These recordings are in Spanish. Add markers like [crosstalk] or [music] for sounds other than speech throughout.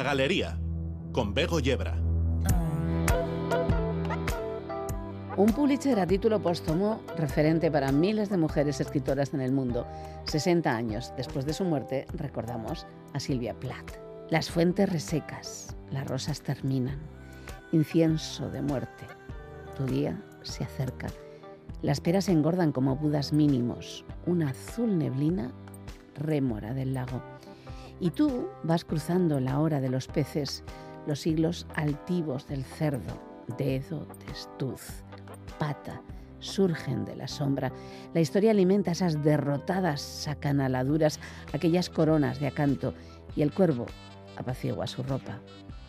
La Galería, con Bego Yebra. Un Pulitzer a título póstumo, referente para miles de mujeres escritoras en el mundo. 60 años después de su muerte, recordamos a Silvia Plath. Las fuentes resecas, las rosas terminan, incienso de muerte. Tu día se acerca. Las peras engordan como budas mínimos, una azul neblina rémora del lago. Y tú vas cruzando la hora de los peces, los siglos altivos del cerdo, dedo, testuz, pata, surgen de la sombra. La historia alimenta esas derrotadas sacanaladuras, aquellas coronas de acanto, y el cuervo apacigua su ropa.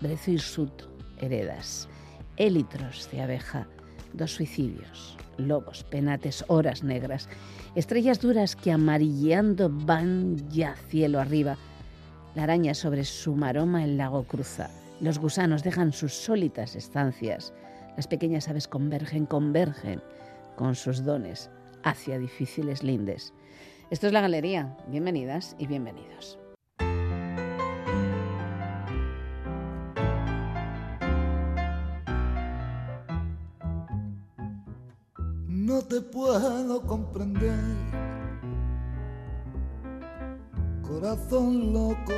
Brezo hirsuto, heredas, élitros de abeja, dos suicidios, lobos, penates, horas negras, estrellas duras que amarilleando van ya cielo arriba, la araña sobre su maroma el lago cruza. Los gusanos dejan sus sólitas estancias. Las pequeñas aves convergen, convergen con sus dones hacia difíciles lindes. Esto es la galería. Bienvenidas y bienvenidos. No te puedo comprender corazón loco,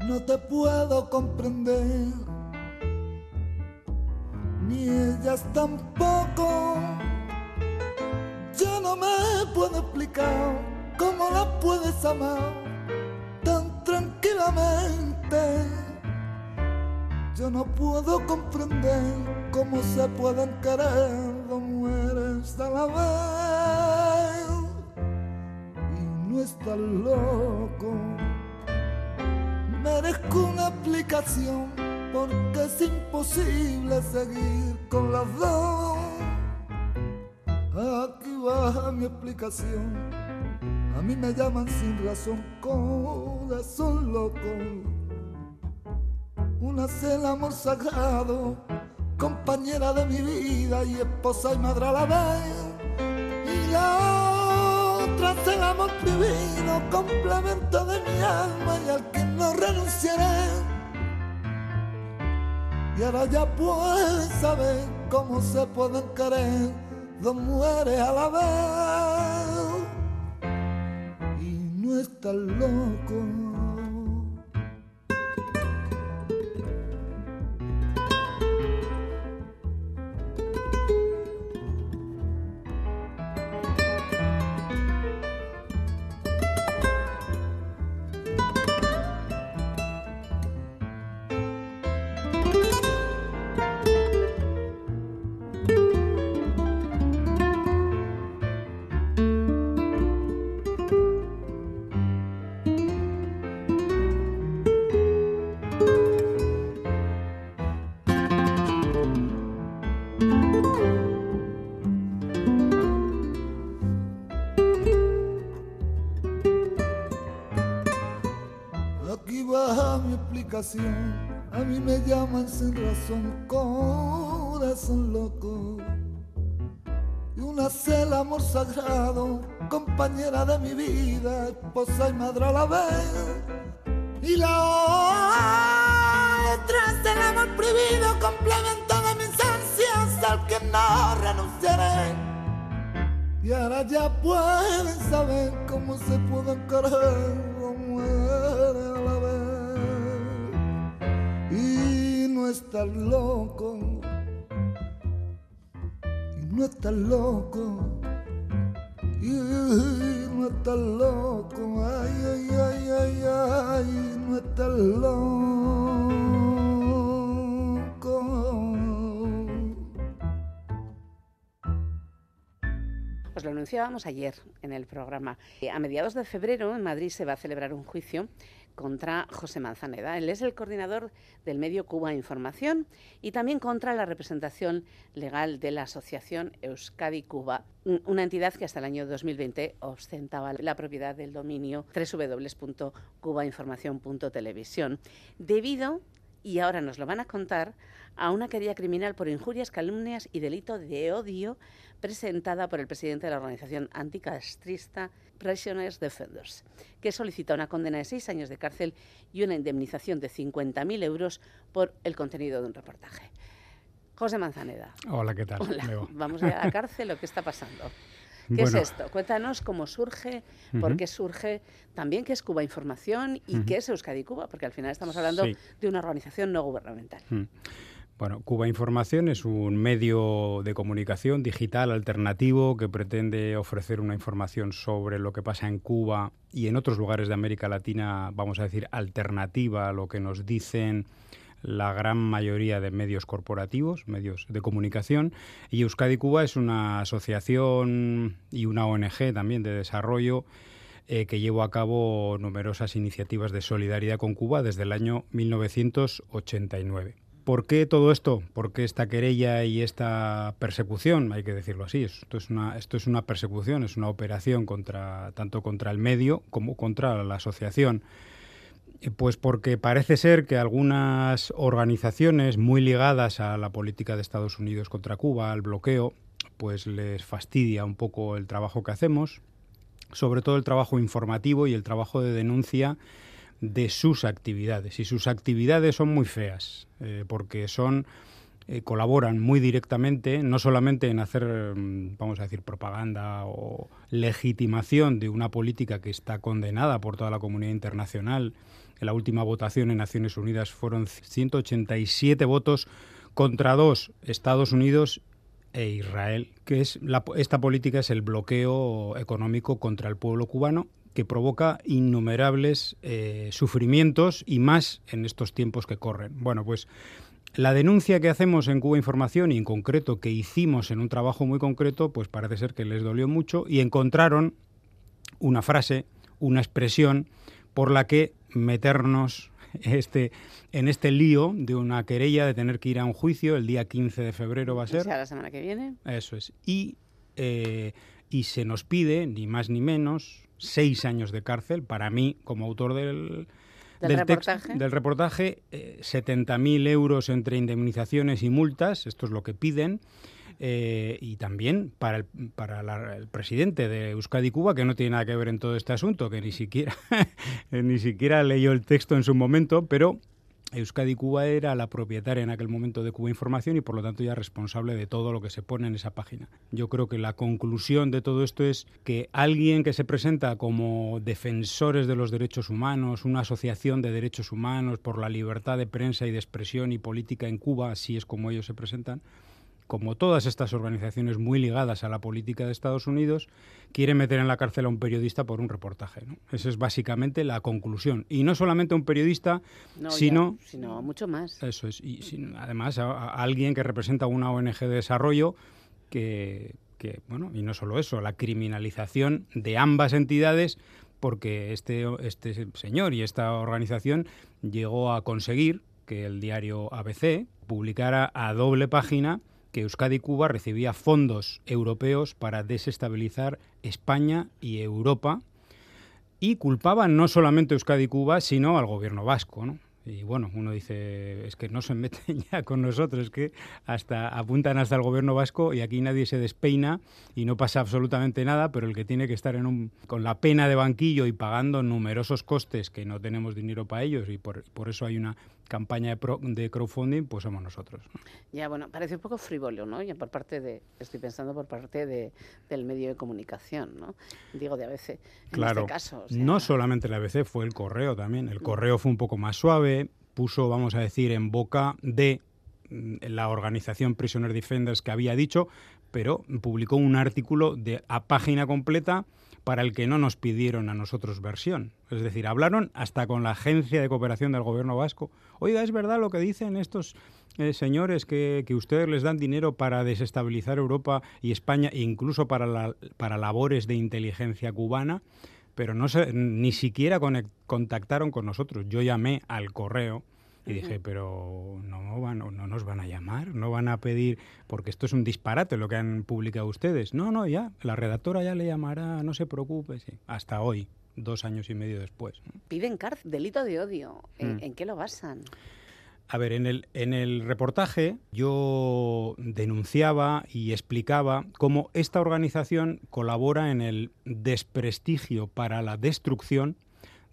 no te puedo comprender, ni ellas tampoco. Yo no me puedo explicar cómo la puedes amar tan tranquilamente. Yo no puedo comprender cómo se pueden querer dos mujeres a la vez no estás loco. Merezco una aplicación porque es imposible seguir con las dos. Aquí va mi explicación. A mí me llaman sin razón corazón loco. Una es el amor sagrado, compañera de mi vida y esposa y madre a la vez. Y la tras el amor complemento de mi alma y al que no renunciaré. Y ahora ya puedes saber cómo se pueden querer dos mujeres a la vez. Y no estás loco. A mí me llaman sin razón, corazón loco. Y una cela amor sagrado, compañera de mi vida, esposa y madre a la vez. Y la otra es el amor prohibido, complemento de mis ansias al que no renunciaré. Y ahora ya pueden saber cómo se pueden querer estás loco. Y no estás loco. Y no estás loco. Ay ay ay ay ay no estás loco. Os lo anunciábamos ayer en el programa. A mediados de febrero en Madrid se va a celebrar un juicio contra José Manzaneda. Él es el coordinador del medio Cuba Información y también contra la representación legal de la Asociación Euskadi Cuba, una entidad que hasta el año 2020 ostentaba la propiedad del dominio www.cubainformación.televisión, debido y ahora nos lo van a contar a una querella criminal por injurias, calumnias y delito de odio presentada por el presidente de la organización anticastrista Prisoners Defenders, que solicita una condena de seis años de cárcel y una indemnización de 50.000 euros por el contenido de un reportaje. José Manzaneda. Hola, ¿qué tal? Vamos a ir a la cárcel o qué está pasando. ¿Qué es esto? Cuéntanos cómo surge, por qué surge, también qué es Cuba Información y qué es Euskadi Cuba, porque al final estamos hablando de una organización no gubernamental. Bueno, Cuba Información es un medio de comunicación digital alternativo que pretende ofrecer una información sobre lo que pasa en Cuba y en otros lugares de América Latina, vamos a decir, alternativa a lo que nos dicen la gran mayoría de medios corporativos, medios de comunicación, y Euskadi Cuba es una asociación y una ONG también de desarrollo eh, que llevó a cabo numerosas iniciativas de solidaridad con Cuba desde el año 1989. ¿Por qué todo esto? ¿Por qué esta querella y esta persecución? Hay que decirlo así. Esto es una, esto es una persecución, es una operación contra, tanto contra el medio como contra la asociación. Eh, pues porque parece ser que algunas organizaciones muy ligadas a la política de Estados Unidos contra Cuba, al bloqueo, pues les fastidia un poco el trabajo que hacemos, sobre todo el trabajo informativo y el trabajo de denuncia de sus actividades. Y sus actividades son muy feas, eh, porque son eh, colaboran muy directamente, no solamente en hacer, mm, vamos a decir, propaganda o legitimación de una política que está condenada por toda la comunidad internacional. En la última votación en Naciones Unidas fueron 187 votos contra dos, Estados Unidos e Israel, que es esta política es el bloqueo económico contra el pueblo cubano que provoca innumerables eh, sufrimientos y más en estos tiempos que corren. Bueno, pues la denuncia que hacemos en Cuba Información y en concreto que hicimos en un trabajo muy concreto, pues parece ser que les dolió mucho y encontraron una frase, una expresión por la que meternos [laughs] este, en este lío de una querella de tener que ir a un juicio el día 15 de febrero va a ser. O sea, la semana que viene. Eso es. Y, eh, y se nos pide, ni más ni menos, seis años de cárcel para mí como autor del, del, reportaje, del reportaje 70.000 eh, euros entre indemnizaciones y multas, esto es lo que piden. Eh, y también para, el, para el presidente de Euskadi Cuba, que no tiene nada que ver en todo este asunto, que ni siquiera, [laughs] ni siquiera leyó el texto en su momento, pero Euskadi Cuba era la propietaria en aquel momento de Cuba Información y por lo tanto ya responsable de todo lo que se pone en esa página. Yo creo que la conclusión de todo esto es que alguien que se presenta como defensores de los derechos humanos, una asociación de derechos humanos por la libertad de prensa y de expresión y política en Cuba, así es como ellos se presentan, como todas estas organizaciones muy ligadas a la política de Estados Unidos, quiere meter en la cárcel a un periodista por un reportaje. ¿no? Esa es básicamente la conclusión. Y no solamente un periodista, sino... sino mucho más. Eso es. Y además a, alguien que representa una ONG de desarrollo que, que, bueno, y no solo eso, la criminalización de ambas entidades porque este, este señor y esta organización llegó a conseguir que el diario ABC publicara a doble página que Euskadi y Cuba recibía fondos europeos para desestabilizar España y Europa y culpaban no solamente a Euskadi y Cuba, sino al gobierno vasco. ¿no? Y bueno, uno dice, es que no se [laughs] meten ya con nosotros, que hasta apuntan hasta el gobierno vasco y aquí nadie se despeina y no pasa absolutamente nada, pero el que tiene que estar en un, con la pena de banquillo y pagando numerosos costes que no tenemos dinero para ellos y por, por eso hay una campaña de, de, crowdfunding, pues somos nosotros. Ya, bueno, parece un poco frívolo, ¿no? Ya por parte de, estoy pensando por parte de, del medio de comunicación, ¿no? Digo, de ABC, en claro, este caso. No solamente la ABC, fue el correo también. El correo fue un poco más suave, puso, vamos a decir, en boca de mm, la organización Prisoner Defenders que había dicho, pero publicó un artículo de a página completa para el que no nos pidieron a nosotros versión. Es decir, hablaron hasta con la Agencia de Cooperación del Gobierno Vasco. Oiga, ¿es verdad lo que dicen estos eh, señores que, ustedes les dan dinero para desestabilizar Europa y España, e incluso para, para labores de inteligencia cubana? Pero no se, ni siquiera contactaron con nosotros. Yo llamé al correo y dije, pero no, van, no nos van a llamar, no van a pedir, porque esto es un disparate lo que han publicado ustedes. No, no, ya, la redactora ya le llamará, no se preocupe, sí. Hasta hoy, dos años y medio después. Piden cárcel, delito de odio. ¿En, mm. qué lo basan? A ver, en el, en el reportaje yo denunciaba y explicaba cómo esta organización colabora en el desprestigio para la destrucción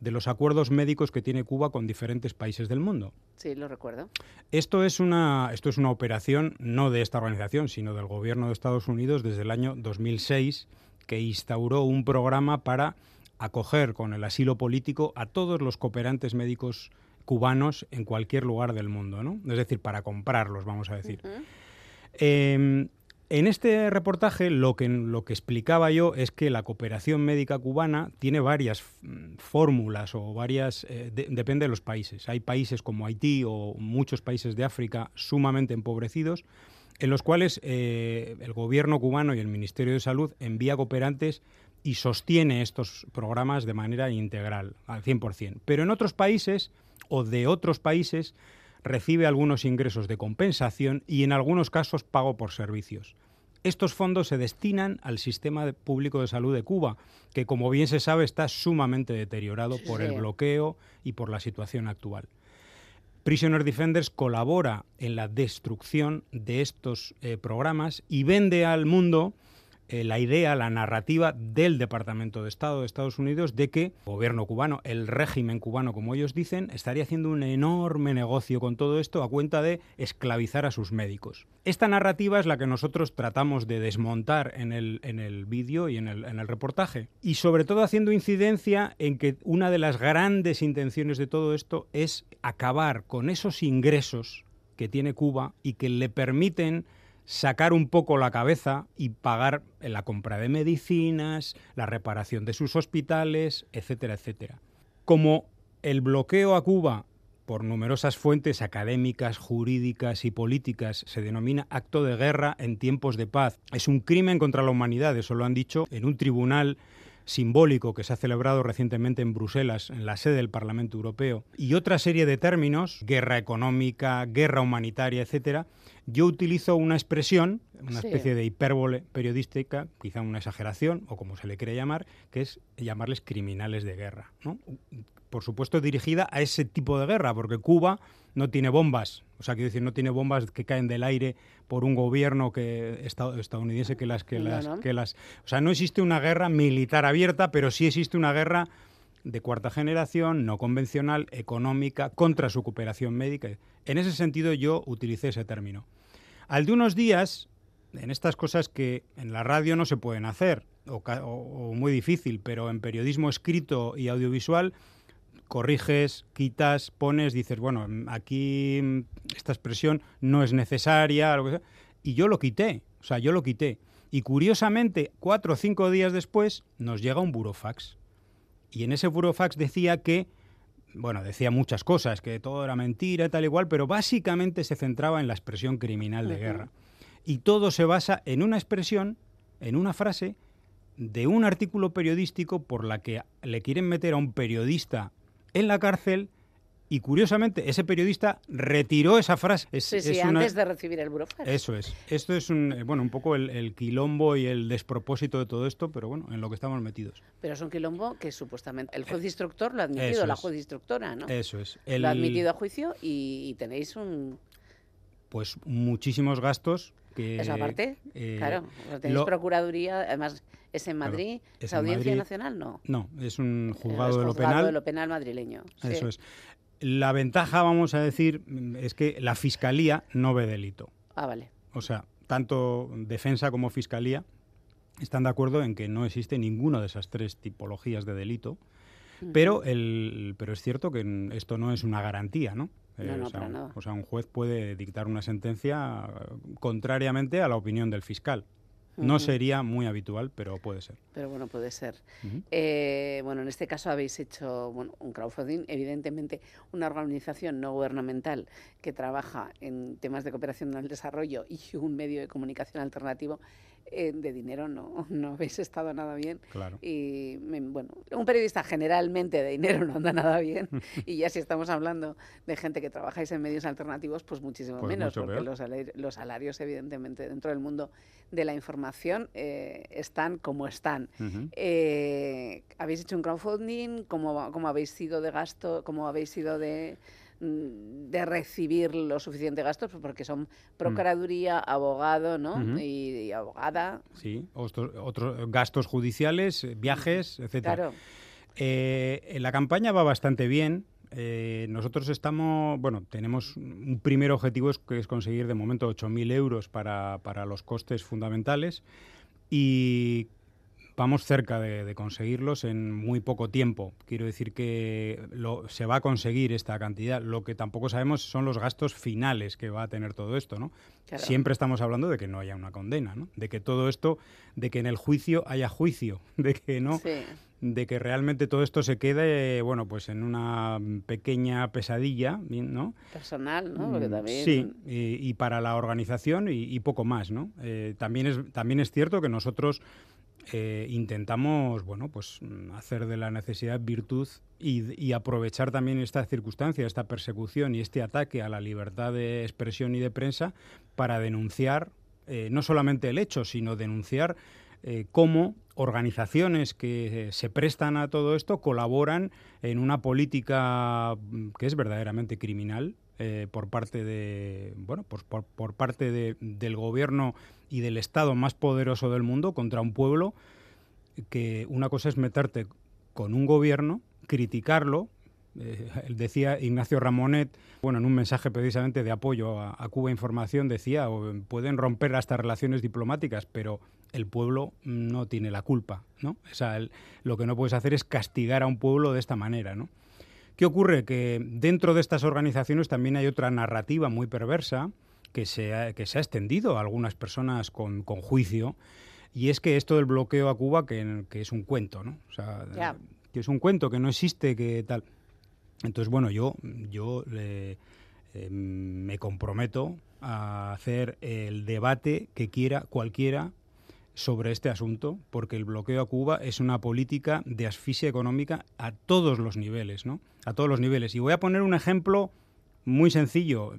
de los acuerdos médicos que tiene Cuba con diferentes países del mundo. Sí, lo recuerdo. Esto es una, esto es una operación no de esta organización, sino del gobierno de Estados Unidos desde el año 2006, que instauró un programa para acoger con el asilo político a todos los cooperantes médicos cubanos en cualquier lugar del mundo, ¿no? Es decir, para comprarlos, vamos a decir. En este reportaje lo que, explicaba yo es que la cooperación médica cubana tiene varias mm, fórmulas o varias, eh, depende de los países. Hay países como Haití o muchos países de África sumamente empobrecidos en los cuales eh, el gobierno cubano y el Ministerio de Salud envía cooperantes y sostiene estos programas de manera integral, al 100%. Pero en otros países o de otros países recibe algunos ingresos de compensación y en algunos casos pago por servicios. Estos fondos se destinan al sistema público de salud de Cuba, que como bien se sabe está sumamente deteriorado por el bloqueo y por la situación actual. Prisoner Defenders colabora en la destrucción de estos eh, programas y vende al mundo eh, la idea, la narrativa del Departamento de Estado de Estados Unidos de que el gobierno cubano, el régimen cubano, como ellos dicen, estaría haciendo un enorme negocio con todo esto a cuenta de esclavizar a sus médicos. Esta narrativa es la que nosotros tratamos de desmontar en el, en el vídeo y en el, en el reportaje. Y sobre todo haciendo incidencia en que una de las grandes intenciones de todo esto es acabar con esos ingresos que tiene Cuba y que le permiten sacar un poco la cabeza y pagar la compra de medicinas, la reparación de sus hospitales, etcétera, etcétera. Como el bloqueo a Cuba por numerosas fuentes académicas, jurídicas y políticas se denomina acto de guerra en tiempos de paz. Es un crimen contra la humanidad, eso lo han dicho en un tribunal simbólico que se ha celebrado recientemente en Bruselas, en la sede del Parlamento Europeo, y otra serie de términos, guerra económica, guerra humanitaria, etcétera, yo utilizo una expresión, una especie de hipérbole periodística, quizá una exageración, o como se le quiere llamar, que es llamarles criminales de guerra. ¿no? Por supuesto, dirigida a ese tipo de guerra, porque Cuba no tiene bombas, o sea, quiero decir, no tiene bombas que caen del aire por un gobierno que estadounidense que las que las que las, o sea, no existe una guerra militar abierta, pero sí existe una guerra de cuarta generación, no convencional, económica, contra su cooperación médica. En ese sentido yo utilicé ese término. Al de unos días, en estas cosas que en la radio no se pueden hacer, o, muy difícil, pero en periodismo escrito y audiovisual, corriges, quitas, pones, dices, bueno, aquí esta expresión no es necesaria, y yo lo quité, o sea, yo lo quité. Y curiosamente, cuatro o cinco días después, nos llega un burofax y en ese burofax decía que, bueno, decía muchas cosas, que todo era mentira y tal igual, pero básicamente se centraba en la expresión criminal de guerra. Y todo se basa en una expresión, en una frase de un artículo periodístico por la que le quieren meter a un periodista en la cárcel y curiosamente, ese periodista retiró esa frase. sí, sí, antes de recibir el burofax. Eso es. Esto es un, eh, bueno, un poco el, quilombo y el despropósito de todo esto, pero bueno, en lo que estamos metidos. Pero es un quilombo que supuestamente el juez instructor lo ha admitido, la juez instructora, ¿no? Eso es. Lo ha admitido a juicio y, tenéis un... Pues muchísimos gastos que... Eso aparte, eh, claro. Tenéis procuraduría, además... ¿Es en Madrid? ¿Es Audiencia Nacional? No. No, es un juzgado, de lo penal. de lo penal madrileño. Eso es. La ventaja, vamos a decir, es que la fiscalía no ve delito. Ah, vale. O sea, tanto defensa como fiscalía están de acuerdo en que no existe ninguna de esas tres tipologías de delito. Pero, el, pero es cierto que esto no es una garantía, ¿no? No, no, o, sea, nada. o sea, un juez puede dictar una sentencia contrariamente a la opinión del fiscal. No sería muy habitual, pero puede ser. Pero bueno, puede ser. Eh, bueno, en este caso habéis hecho un crowdfunding, evidentemente una organización no gubernamental que trabaja en temas de cooperación al desarrollo y un medio de comunicación alternativo eh, de dinero no, [laughs] no habéis estado nada bien. Claro. Y bueno, un periodista generalmente de dinero no anda nada bien. [laughs] y ya si estamos hablando de gente que trabajáis en medios alternativos, pues muchísimo pues menos, porque los, los, salarios, evidentemente, dentro del mundo de la información eh, están como están. Eh, ¿Habéis hecho un crowdfunding? ¿Cómo, ¿Cómo habéis sido de gasto? ¿Cómo habéis sido de, de recibir los suficientes gastos, pues porque son procuraduría, abogado, ¿no? y, abogada. Sí, otros, otros gastos judiciales, viajes, etcétera. Claro. Eh, la campaña va bastante bien. Eh, nosotros estamos, bueno, tenemos un primer objetivo que es conseguir de momento 8.000 euros para, para los costes fundamentales y vamos cerca de, conseguirlos en muy poco tiempo. Quiero decir que se va a conseguir esta cantidad. Lo que tampoco sabemos son los gastos finales que va a tener todo esto, ¿no? Siempre estamos hablando de que no haya una condena, ¿no? De que todo esto, de que en el juicio haya juicio, [laughs] de que no, de que realmente todo esto se quede, bueno, pues en una pequeña pesadilla, ¿no? Personal, ¿no? Porque mm, también... Sí, y, para la organización y, poco más, ¿no? Eh, también, es, también es cierto que nosotros eh, intentamos, bueno, pues hacer de la necesidad virtud y, aprovechar también esta circunstancia, esta persecución y este ataque a la libertad de expresión y de prensa para denunciar eh, no solamente el hecho, sino denunciar eh, cómo organizaciones que se prestan a todo esto colaboran en una política mm, que es verdaderamente criminal eh, por parte de bueno pues por, por parte de, del gobierno y del estado más poderoso del mundo contra un pueblo que una cosa es meterte con un gobierno criticarlo eh, decía Ignacio Ramonet, bueno, en un mensaje precisamente de apoyo a, Cuba Información, decía, pueden romper hasta relaciones diplomáticas, pero el pueblo no tiene la culpa, ¿no? O sea, lo que no puedes hacer es castigar a un pueblo de esta manera, ¿no? ¿Qué ocurre? Que dentro de estas organizaciones también hay otra narrativa muy perversa que se ha, que se ha extendido a algunas personas con, con juicio, y es que esto del bloqueo a Cuba, que, que es un cuento, ¿no? O sea, que es un cuento, que no existe, que tal... Entonces, bueno, yo, yo eh, me comprometo a hacer el debate que quiera cualquiera sobre este asunto, porque el bloqueo a Cuba es una política de asfixia económica a todos los niveles, ¿no? A todos los niveles. Y voy a poner un ejemplo muy sencillo,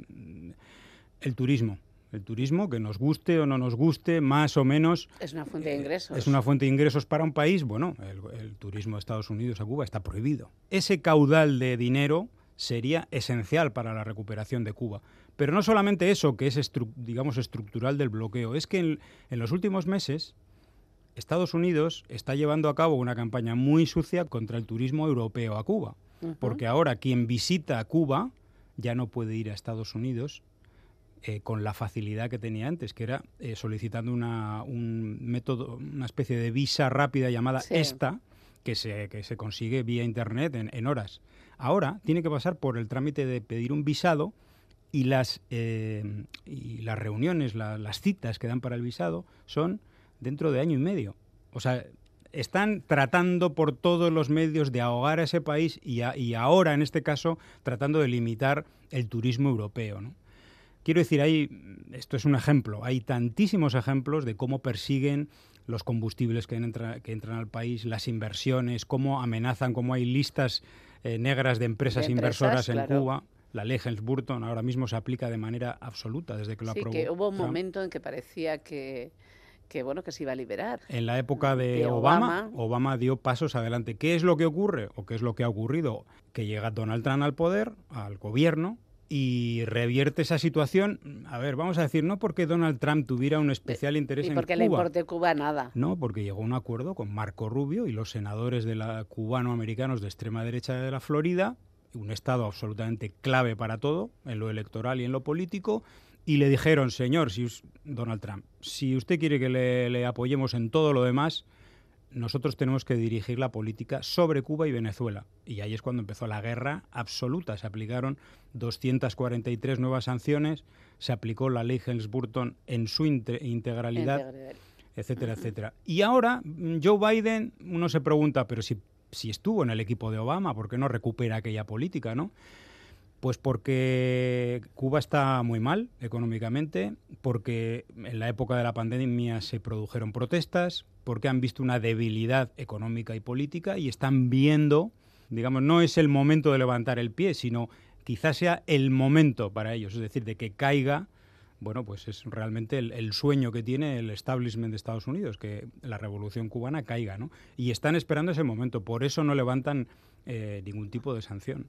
el turismo el turismo, que nos guste o no nos guste, más o menos. Es una fuente de ingresos. Es una fuente de ingresos para un país. Bueno, el, turismo de Estados Unidos a Cuba está prohibido. Ese caudal de dinero sería esencial para la recuperación de Cuba. Pero no solamente eso, que es, digamos, estructural del bloqueo, es que en, los últimos meses Estados Unidos está llevando a cabo una campaña muy sucia contra el turismo europeo a Cuba. Porque ahora quien visita Cuba ya no puede ir a Estados Unidos eh, con la facilidad que tenía antes, que era eh, solicitando una, un método, una especie de visa rápida llamada ESTA, que se, que se consigue vía Internet en, horas. Ahora tiene que pasar por el trámite de pedir un visado y las, eh, y las reuniones, las citas que dan para el visado son dentro de año y medio. O sea, están tratando por todos los medios de ahogar a ese país y, y ahora, en este caso, tratando de limitar el turismo europeo. ¿no? Quiero decir, hay, esto es un ejemplo, hay tantísimos ejemplos de cómo persiguen los combustibles que, que entran al país, las inversiones, cómo amenazan, cómo hay listas eh, negras de empresas, inversoras en Cuba. La ley Helms-Burton ahora mismo se aplica de manera absoluta desde que lo aprobó. Que hubo un momento en que parecía que, que bueno que se iba a liberar. En la época de, Obama, Obama, dio pasos adelante. ¿Qué es lo que ocurre o qué es lo que ha ocurrido? Que llega Donald Trump al poder, al gobierno, y revierte esa situación. A ver, vamos a decir, no porque Donald Trump tuviera un especial interés en Cuba. porque le importe Cuba nada. No, porque llegó a un acuerdo con Marco Rubio y los senadores de la cubano-americanos de extrema derecha de la Florida, un estado absolutamente clave para todo, en lo electoral y en lo político, y le dijeron, señor, si Donald Trump, si usted quiere que le apoyemos en todo lo demás, nosotros tenemos que dirigir la política sobre Cuba y Venezuela. Y ahí es cuando empezó la guerra absoluta. Se aplicaron 243 nuevas sanciones, se aplicó la ley Helms-Burton en su integralidad, etcétera, etcétera. Y ahora mm, Joe Biden, uno se pregunta, pero si, si estuvo en el equipo de Obama, ¿por qué no recupera aquella política, no? Pues porque Cuba está muy mal económicamente, porque en la época de la pandemia se produjeron protestas, porque han visto una debilidad económica y política y están viendo, digamos, no es el momento de levantar el pie, sino quizás sea el momento para ellos, es decir, de que caiga, bueno, pues es realmente el, sueño que tiene el establishment de Estados Unidos, que la revolución cubana caiga, ¿no? Y están esperando ese momento, por eso no levantan eh, ningún tipo de sanción.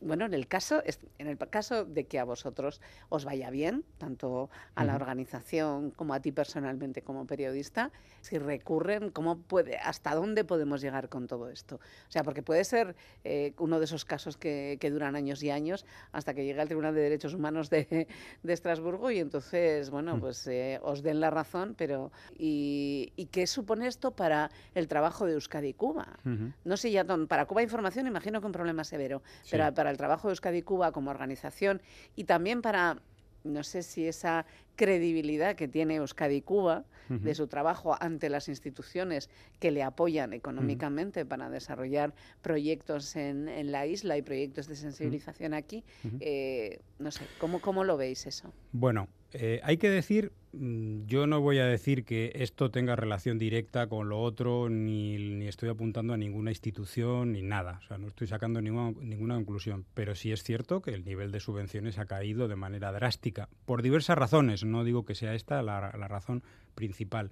Bueno, en el caso, en el caso de que a vosotros os vaya bien, tanto a la organización como a ti personalmente como periodista, si recurren, ¿cómo puede, hasta dónde podemos llegar con todo esto? O sea, porque puede ser eh, uno de esos casos que, duran años y años hasta que llegue al Tribunal de Derechos Humanos de, Estrasburgo y entonces, bueno, pues eh, os den la razón, pero ¿y, qué supone esto para el trabajo de Euskadi y Cuba? No sé ya, para Cuba Información imagino que un problema severo, pero para el trabajo de Euskadi Cuba como organización y también para, no sé si esa credibilidad que tiene Euskadi Cuba de su trabajo ante las instituciones que le apoyan económicamente para desarrollar proyectos en, la isla y proyectos de sensibilización aquí. Eh, no sé, ¿cómo, ¿cómo lo veis eso? Bueno, eh, hay que decir, mm, yo no voy a decir que esto tenga relación directa con lo otro, ni, ni estoy apuntando a ninguna institución, ni nada. O sea, no estoy sacando ninguna, ninguna conclusión. Pero sí es cierto que el nivel de subvenciones ha caído de manera drástica, por diversas razones. No digo que sea esta la, razón principal.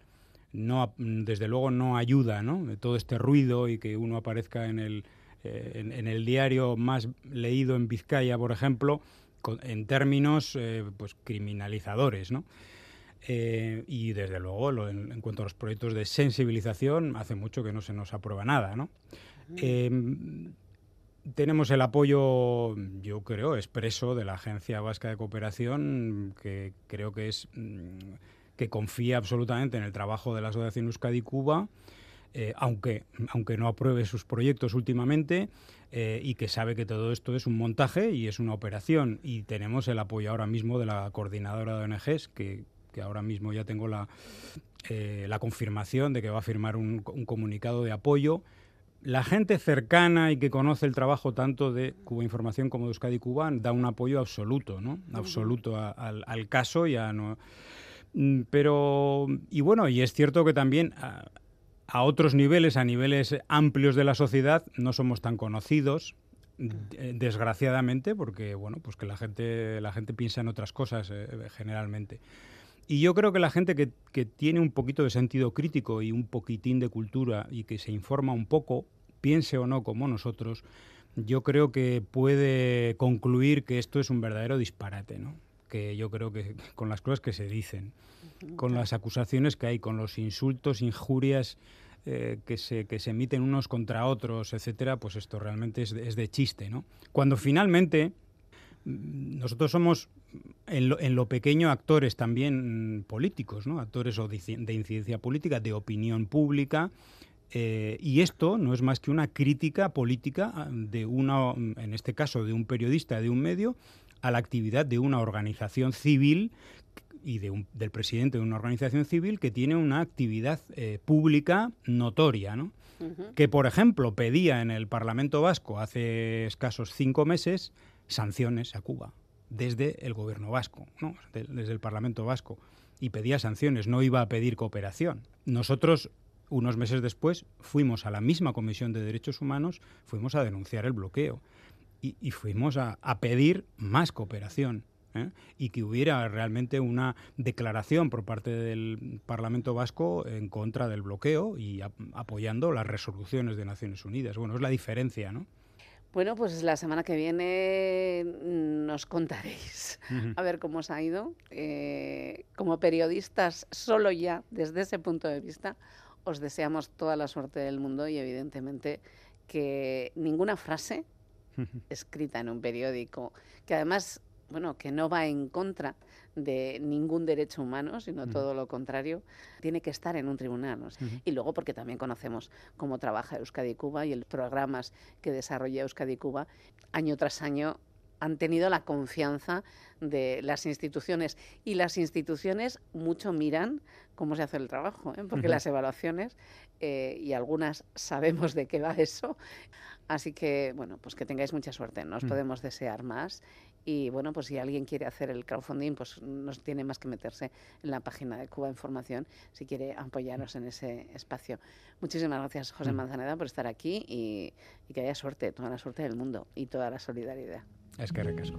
No, desde luego no ayuda ¿no? todo este ruido y que uno aparezca en el, eh, en el diario más leído en Vizcaya, por ejemplo, en términos eh, pues criminalizadores, ¿no? Eh, y desde luego, en, cuanto a los proyectos de sensibilización, hace mucho que no se nos aprueba nada, ¿no? Tenemos el apoyo, yo creo, expreso de la Agencia Vasca de Cooperación, que creo que es mm, que confía absolutamente en el trabajo de la Asociación Euskadi Cuba eh, aunque, aunque no apruebe sus proyectos últimamente, eh, y que sabe que todo esto es un montaje y es una operación. Y tenemos el apoyo ahora mismo de la coordinadora de ONGs, que, ahora mismo ya tengo la, eh, la confirmación de que va a firmar un, comunicado de apoyo. La gente cercana y que conoce el trabajo tanto de Cuba Información como de Euskadi Cuba da un apoyo absoluto, ¿no? Absoluto al, al, caso ya no. Mm, pero, y bueno, y es cierto que también a otros niveles, a niveles amplios de la sociedad, no somos tan conocidos, eh, desgraciadamente, porque bueno, pues que la gente, la gente piensa en otras cosas eh, generalmente. Y yo creo que la gente que, que, tiene un poquito de sentido crítico y un poquitín de cultura y que se informa un poco, piense o no como nosotros, yo creo que puede concluir que esto es un verdadero disparate, ¿no? Que yo creo que con las cosas que se dicen con las acusaciones que hay, con los insultos, injurias eh, que, se, que se emiten unos contra otros, etcétera, pues esto realmente es de, es de chiste, ¿no? Cuando finalmente nosotros somos en lo, en lo, pequeño actores también políticos, ¿no? actores de incidencia política, de opinión pública, eh, y esto no es más que una crítica política ah, de una, en este caso, de un periodista de un medio, a la actividad de una organización civil y de del presidente de una organización civil que tiene una actividad eh, pública notoria, ¿no? que por ejemplo pedía en el Parlamento Vasco hace escasos cinco meses sanciones a Cuba desde el gobierno vasco, ¿no? desde el Parlamento Vasco, y pedía sanciones, no iba a pedir cooperación. Nosotros, unos meses después, fuimos a la misma Comisión de Derechos Humanos, fuimos a denunciar el bloqueo y, fuimos a pedir más cooperación. ¿eh? y que hubiera realmente una declaración por parte del Parlamento Vasco en contra del bloqueo y apoyando las resoluciones de Naciones Unidas. Bueno, es la diferencia, ¿no? Bueno, pues la semana que viene nos contaréis. A ver cómo os ha ido. Eh, como periodistas, solo ya desde ese punto de vista, os deseamos toda la suerte del mundo y evidentemente que ninguna frase escrita en un periódico, que además bueno, que no va en contra de ningún derecho humano, sino todo lo contrario, tiene que estar en un tribunal. Y luego porque también conocemos cómo trabaja Euskadi Cuba y los programas que desarrolla Euskadi Cuba año tras año han tenido la confianza de las instituciones y las instituciones mucho miran cómo se hace el trabajo, ¿eh? porque las evaluaciones eh, y algunas sabemos de qué va eso, así que bueno, pues que tengáis mucha suerte, nos mm. podemos desear más y bueno, pues si alguien quiere hacer el crowdfunding, pues no tiene más que meterse en la página de Cuba Información si quiere apoyarnos en ese espacio. Muchísimas gracias, José mm. Manzaneda, por estar aquí y, que haya suerte, toda la suerte del mundo y toda la solidaridad. Es que recasco.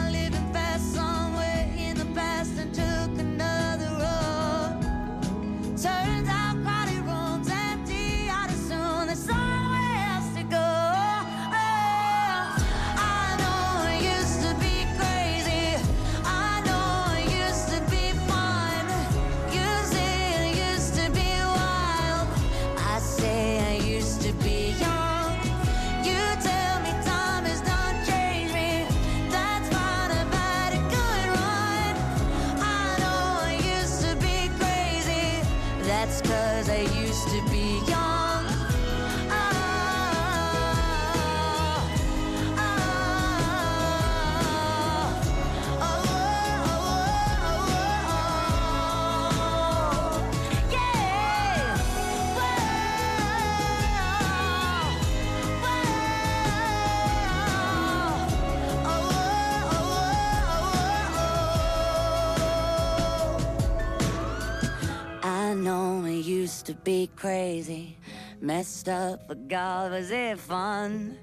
be crazy, messed up, but God, was it fun?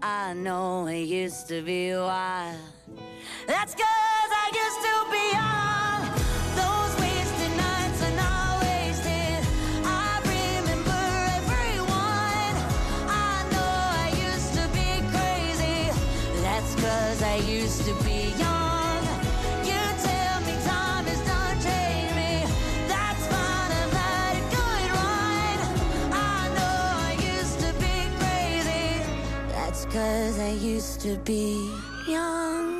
I know it used to be wild. That's cause I used to be young. Those wasted nights are not wasted. I remember everyone. I know I used to be crazy. That's cause I used to be cause I used to be young.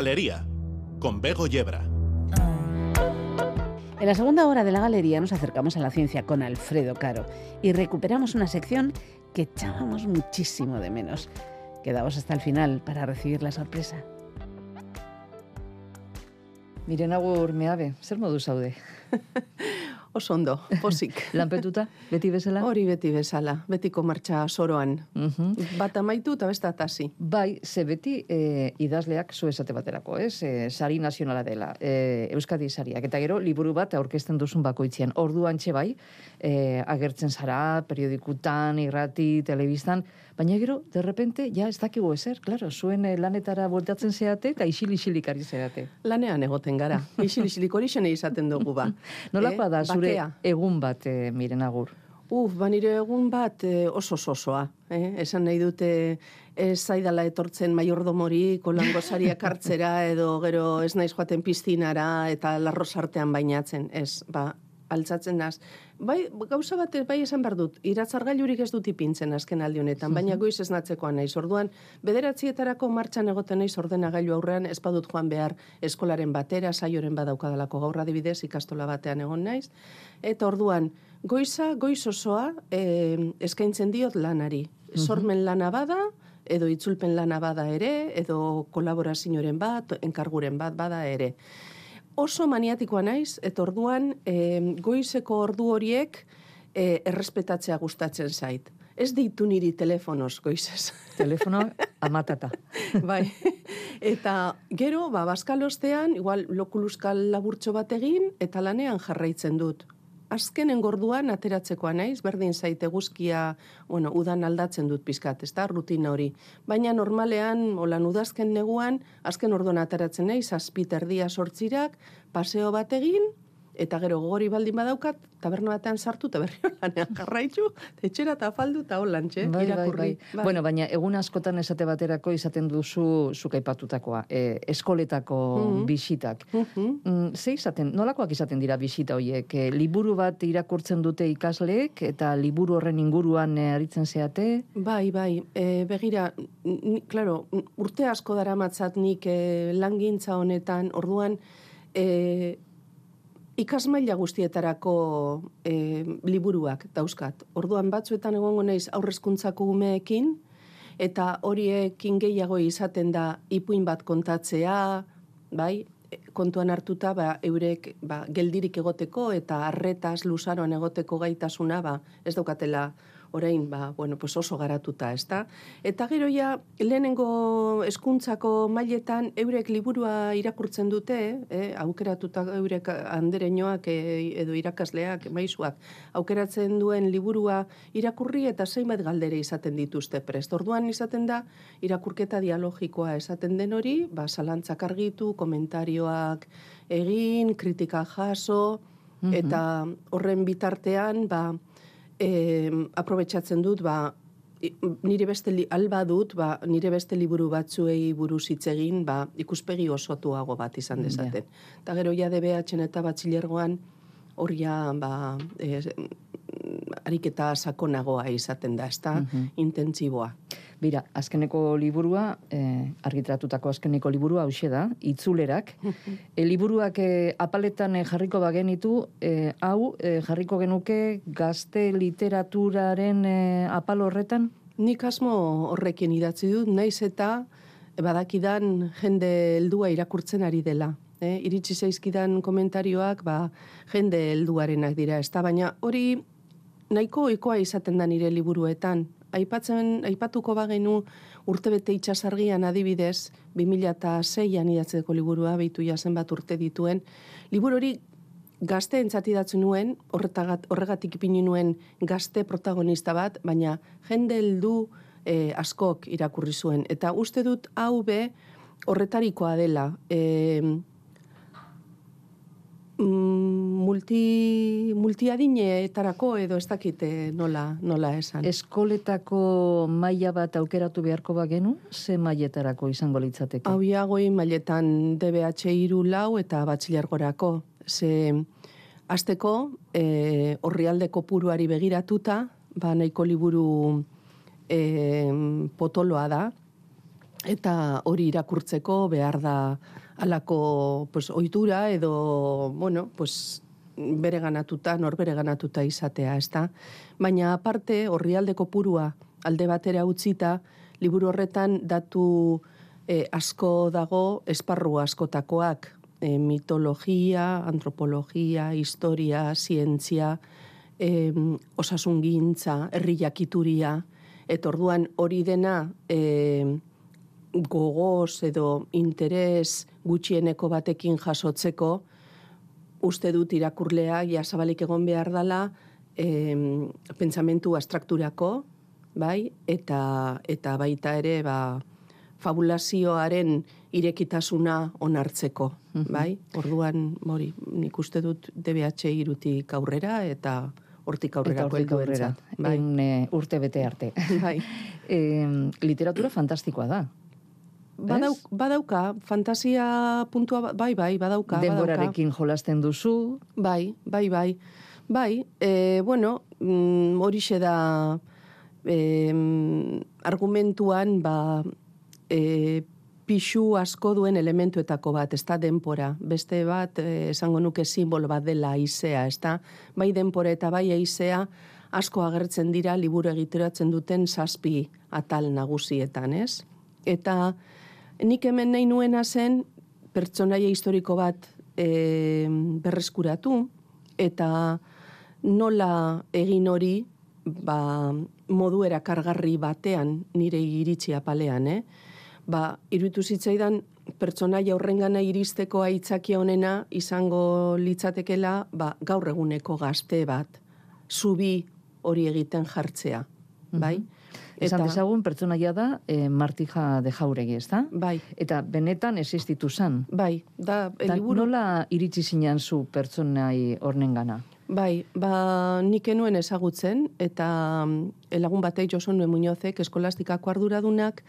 Galería, con Bego Yebra. En la segunda hora de la galería nos acercamos a la ciencia con Alfredo Caro y recuperamos una sección que echábamos muchísimo de menos. Quedaos hasta el final para recibir la sorpresa. Miren agur meabe, zer modu zaude? [laughs] Oso ondo, pozik. [laughs] Lanpetuta, beti bezala? Hori beti bezala, betiko martxa soroan. Mhm. Bat amaitu eta beste atasi. Bai, ze beti e, idazleak zu esate baterako, ez? E, sari nazionala dela, e, Euskadi sariak. Eta gero, liburu bat aurkezten duzun bakoitzean. Orduan txe bai, e, agertzen zara, periodikutan, irrati, telebistan, baina gero, de repente, ja ez dakigu ezer, claro, zuen e, lanetara voltatzen zeate eta isil-isilik ari zeate. Lanean egoten gara. [laughs] Isil-isilik hori izaten dugu ba. [laughs] Nolakoa da zure bakea. egun bat, e, miren agur? Uf, banire egun bat eh, oso osoa. Eh? Esan nahi dute ez zaidala etortzen maiordomori, kolango sariak hartzera, edo gero ez naiz joaten piztinara eta larros artean bainatzen. Ez, ba, altzatzen naz. Bai, gauza bat bai esan behar dut, iratzargailurik ez dut ipintzen azken aldi honetan, baina goiz ez natzekoa naiz. Orduan, bederatzietarako martxan egoten naiz ordenagailu aurrean, ez badut joan behar eskolaren batera, saioren badaukadalako gaur adibidez, ikastola batean egon naiz. Eta orduan, goiza, goiz osoa eh, eskaintzen diot lanari. Sormen lana bada, edo itzulpen lana bada ere, edo kolaborazioaren bat, enkarguren bat bada ere oso maniatikoa naiz, eta orduan e, goizeko ordu horiek e, errespetatzea gustatzen zait. Ez ditu niri telefonoz goizez. Telefono [laughs] amatata. bai. Eta gero, ba, baskalostean, igual lokuluskal laburtxo bat egin, eta lanean jarraitzen dut. Azkenen gorduan ateratzekoa naiz, berdin zaite guzkia, bueno, udan aldatzen dut pizkat, ez da, rutina hori. Baina normalean, holan udazken neguan, azken orduan ateratzen naiz, azpit erdia sortzirak, paseo bat egin, eta gero gogori baldin badaukat, taberna batean sartu, eta berri [laughs] lanean jarraitu, etxera eta faldu eta holantxe, Bai, bai, irakurri. bai. Bueno, baina egun askotan esate baterako izaten duzu zuk aipatutakoa, e, eskoletako Mhm. bisitak. Mhm. Mm, ze izaten, nolakoak izaten dira bisita horiek? E, liburu bat irakurtzen dute ikasleek eta liburu horren inguruan e, aritzen zeate? Bai, bai, e, begira, ni, claro, urte asko dara matzat nik e, langintza honetan, orduan, e, ikasmaila guztietarako e, liburuak dauzkat. Orduan batzuetan egongo naiz aurrezkuntzako umeekin, eta horiekin gehiago izaten da ipuin bat kontatzea, bai, kontuan hartuta ba, eurek ba, geldirik egoteko eta arretaz luzaroan egoteko gaitasuna ba, ez daukatela orain ba, bueno, pues oso garatuta, ezta? Eta gero ja, lehenengo eskuntzako mailetan eurek liburua irakurtzen dute, eh, aukeratuta eurek andereñoak eh, edo irakasleak, maizuak, aukeratzen duen liburua irakurri eta zenbait galdere izaten dituzte prest. Orduan izaten da, irakurketa dialogikoa esaten den hori, ba, zalantzak argitu, komentarioak egin, kritika jaso, eta horren bitartean, ba, eh, aprobetxatzen dut, ba, nire beste li, alba dut, ba, nire beste liburu batzuei buruz hitz egin, ba, ikuspegi osotuago bat izan dezaten. Eta gero ja DBH-en eta batxilergoan, hor ja, ba, e, ariketa sakonagoa izaten da, ezta? Intentsiboa. Bira, azkeneko liburua, eh, argitratutako azkeneko liburua hause da, itzulerak. [laughs] e, liburuak eh, apaletan eh, jarriko bagenitu, eh, hau eh, jarriko genuke gazte literaturaren eh, apal horretan? Nik asmo horrekin idatzi dut, naiz eta badakidan jende heldua irakurtzen ari dela. Eh? Iritsi zaizkidan komentarioak, ba, jende helduarenak dira, ez baina hori nahiko ohikoa izaten da nire liburuetan. Aipatzen, aipatuko bagenu urtebete itxasargian adibidez, 2006an idatzeko liburua, behitu jasen bat urte dituen, liburu hori gazte entzatidatzu nuen, horregatik ipini nuen gazte protagonista bat, baina jende heldu eh, askok irakurri zuen. Eta uste dut hau be horretarikoa dela. Mm, multi, multiadineetarako edo ez dakite nola, nola esan. Eskoletako maila bat aukeratu beharko bagenu, ze mailetarako izango litzateke? Hau ja goi mailetan DBH iru lau eta batxilergorako. Ze azteko e, horrialde kopuruari begiratuta, ba nahiko liburu e, potoloa da, eta hori irakurtzeko behar da alako pues, ohitura edo, bueno, pues, bere ganatuta, nor bere ganatuta izatea, ezta? Baina aparte, horrialde kopurua alde batera utzita, liburu horretan datu eh, asko dago, esparru askotakoak, eh, mitologia, antropologia, historia, zientzia, eh, osasungintza, herri jakituria, eta orduan hori dena eh, gogoz edo interes gutxieneko batekin jasotzeko, uste dut irakurlea ja zabalik egon behar dala em, pentsamentu abstrakturako, bai, eta, eta baita ere, ba, fabulazioaren irekitasuna onartzeko, bai? Orduan, mori, nik uste dut DBH irutik aurrera eta hortik Eta aurrera hortik aurrera, Bai. en, eh, urte bete arte. [laughs] bai. Eh, literatura fantastikoa da. Badau, badauka, fantasia puntua, ba- bai, bai, badauka. badauka. Denborarekin jolasten duzu, Bai, bai, bai. Bai, e, bueno, mm, horixe da e, argumentuan, ba, e, pixu asko duen elementuetako bat, ez da denpora. Beste bat, e, esango nuke simbolo bat dela aizea, ez da? Bai denpora eta bai aizea asko agertzen dira liburu egiteratzen duten zazpi atal nagusietan, ez? Eta nik hemen nahi nuena zen pertsonaia historiko bat e, berreskuratu eta nola egin hori ba, modu erakargarri batean nire iritsi apalean, eh? Ba, iruditu zitzaidan pertsonaia horrengana iristeko aitzakia honena izango litzatekela ba, gaur eguneko gazte bat, zubi hori egiten jartzea, bai? Esan dezagun pertsonaia da e, Martija de Jauregi, ez da? Bai, Eta benetan existitu zan. bai, da, Ta liburu... nola iritsi zinen zu pertsonai hornengana? Bai, ba, nik enuen ezagutzen, eta mm, lagun batek Joson Nue Muñozek eskolastikako arduradunak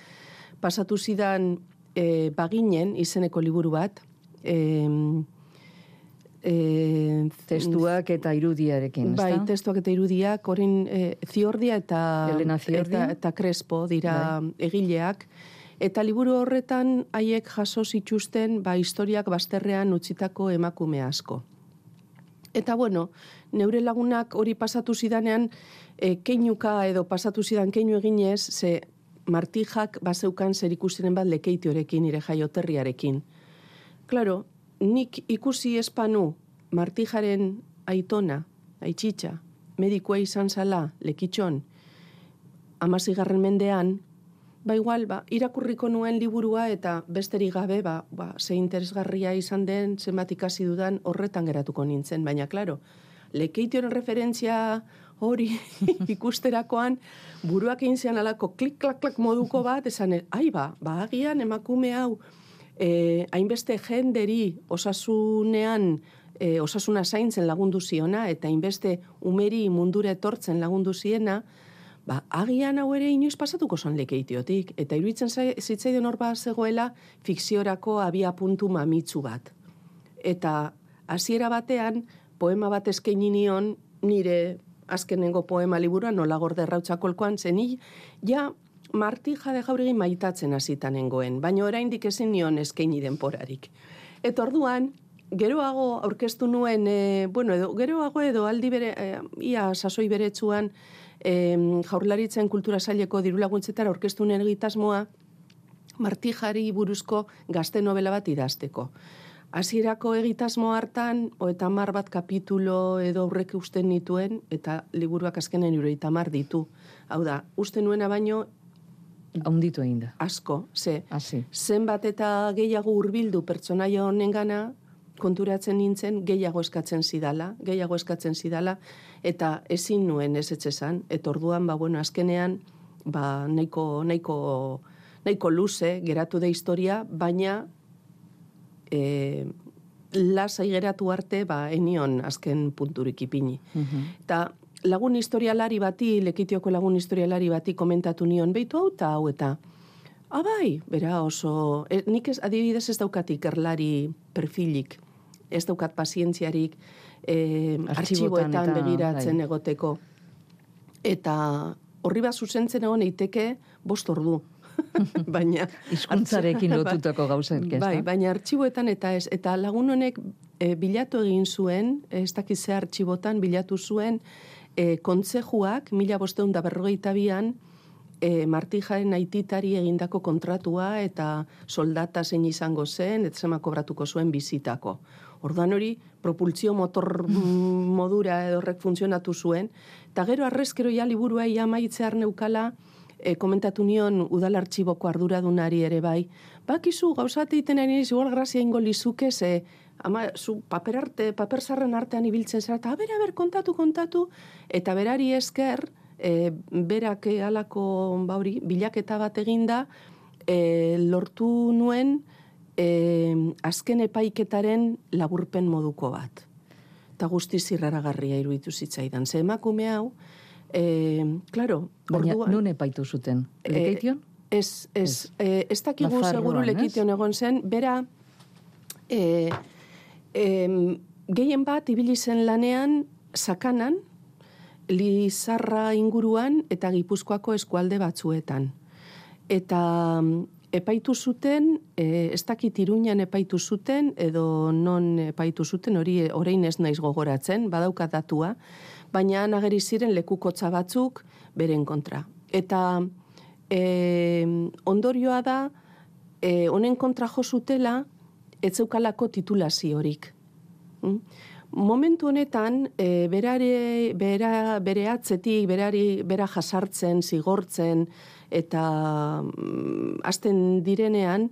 pasatu zidan e, baginen izeneko liburu bat, e, e, Testuak eta irudiarekin, Bai, da? testuak eta irudiak, orin e, Ziordia eta, Elena Ziordi. eta, eta Crespo dira Bai. egileak. Eta liburu horretan haiek jaso zituzten ba, historiak bazterrean utzitako emakume asko. Eta bueno, neure lagunak hori pasatu zidanean, e, keinuka edo pasatu zidan keinu eginez, ze martijak bazeukan zer ikustiren bat lekeitiorekin, nire jaioterriarekin. Claro, nik ikusi espanu martijaren aitona, aitxitxa, medikua izan zala, lekitxon, amazigarren mendean, ba igual, ba, irakurriko nuen liburua eta besterik gabe, ba, ba, ze interesgarria izan den, zenbat ikasi dudan, horretan geratuko nintzen, baina, klaro, lekeitionen referentzia hori [laughs] ikusterakoan, buruak egin zean alako klik-klak-klak moduko bat, esan, ai ba, ba agian emakume hau, eh, hainbeste jenderi osasunean, eh, osasuna zaintzen lagundu ziona, eta hainbeste umeri mundura etortzen lagundu ziena, ba, agian hau ere inoiz pasatuko zon lekeitiotik. Eta iruditzen zai- zitzaidan hor bat zegoela fikziorako abia puntu mamitsu bat. Eta hasiera batean, poema bat eskaini nion nire azkenengo poema liburuan nola gorde rautzakolkoan zen hi, ja martija de jauregi maitatzen hasitan nengoen, baina oraindik ezin nion eskaini denporarik. Eta orduan, geroago aurkeztu nuen, e, bueno, edo, geroago edo aldi bere, e, ia sasoi beretsuan, e, jaurlaritzen kultura saileko dirulaguntzetara aurkeztu nuen egitasmoa, martijari buruzko gazte novela bat idazteko. Hasierako egitasmo hartan, hoeta mar bat kapitulo edo aurrek usten nituen, eta liburuak azkenen hamar ditu. Hau da, uste nuena baino Haunditu egin da. asko, ze, Hasi. zenbat eta gehiago hurbildu pertsonaia honengana, konturatzen nintzen gehiago eskatzen zidala, gehiago eskatzen zidala, eta ezin nuen ez etxesan, eta orduan, ba, bueno, azkenean, ba, nahiko, nahiko, nahiko luze geratu da historia, baina e, lasai geratu arte, ba, enion azken punturik ipini. Eta lagun historialari bati, lekitioko lagun historialari bati komentatu nion, behitu hau eta hau eta, ah bai, bera oso, e, nik ez, adibidez ez daukat ikerlari perfilik, ez daukat pazientziarik, e, artxiboetan eta- begiratzen bai. egoteko. Eta horri bat zuzentzen egon eiteke bost ordu. [laughs] baina Hizkuntzarekin [laughs] lotutako gauzak, ez? Bai, baina artxiboetan eta ez. Eta lagun honek e, bilatu egin zuen, ez dakit ze artxibotan bilatu zuen, e, kontzejuak, mila bosteun da berrogeita bian, e, martijaren aititari egindako kontratua eta soldata zein izango zen, eta zema kobratuko zuen bizitako. Orduan hori, propultzio motor mm, modura edo horrek funtzionatu zuen, eta gero arrezkero ja liburua ia maitzear neukala, e, komentatu nion udal arduradunari ere bai, bakizu gauzate iten ari niz, igual grazia ingo lizuke, ze ama, zu paper arte, paper zarren artean ibiltzen zara, eta bera, ber, kontatu, kontatu, eta berari esker, e, berak e, alako, ba hori, bilaketa bat eginda, e, lortu nuen e, azken epaiketaren laburpen moduko bat. Eta guztiz irraragarria iruditu zitzaidan. Ze emakume hau, e, claro, Baina orduan- nun epaitu zuten? Eh, Lekeition? Ez, ez, eh, ez dakigu seguru ez? lekition egon zen, bera, eh, em, gehien bat ibili zen lanean sakanan, Lizarra inguruan eta Gipuzkoako eskualde batzuetan. Eta epaitu zuten, e, ez dakit iruñan epaitu zuten, edo non epaitu zuten, hori orain ez naiz gogoratzen, badauka datua, baina han ageri ziren lekukotza batzuk beren kontra. Eta e, ondorioa da, e, honen kontra jo zutela, ez zeukalako titulaziorik. Mm? Momentu honetan, e, berare, bera, bere atzetik, berari, bera jasartzen, zigortzen, eta mm, direnean,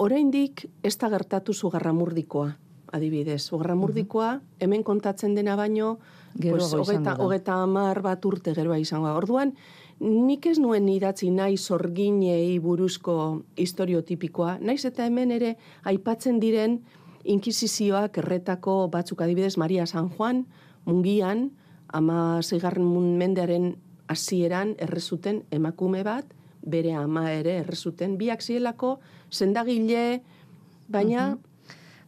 oraindik ez da gertatu zugarramurdikoa, adibidez. Zugarramurdikoa, hemen kontatzen dena baino, Geroago izango hogeta, hogeta hamar bat urte geroa izango. Orduan, nik ez nuen idatzi nahi sorginei buruzko historiotipikoa, naiz eta hemen ere aipatzen diren inkisizioak erretako batzuk. Adibidez Maria San Juan, mungian, ama zeigarren mendearen hasieran errezuten emakume bat, bere ama ere errezuten, biak zielako sendagile, baina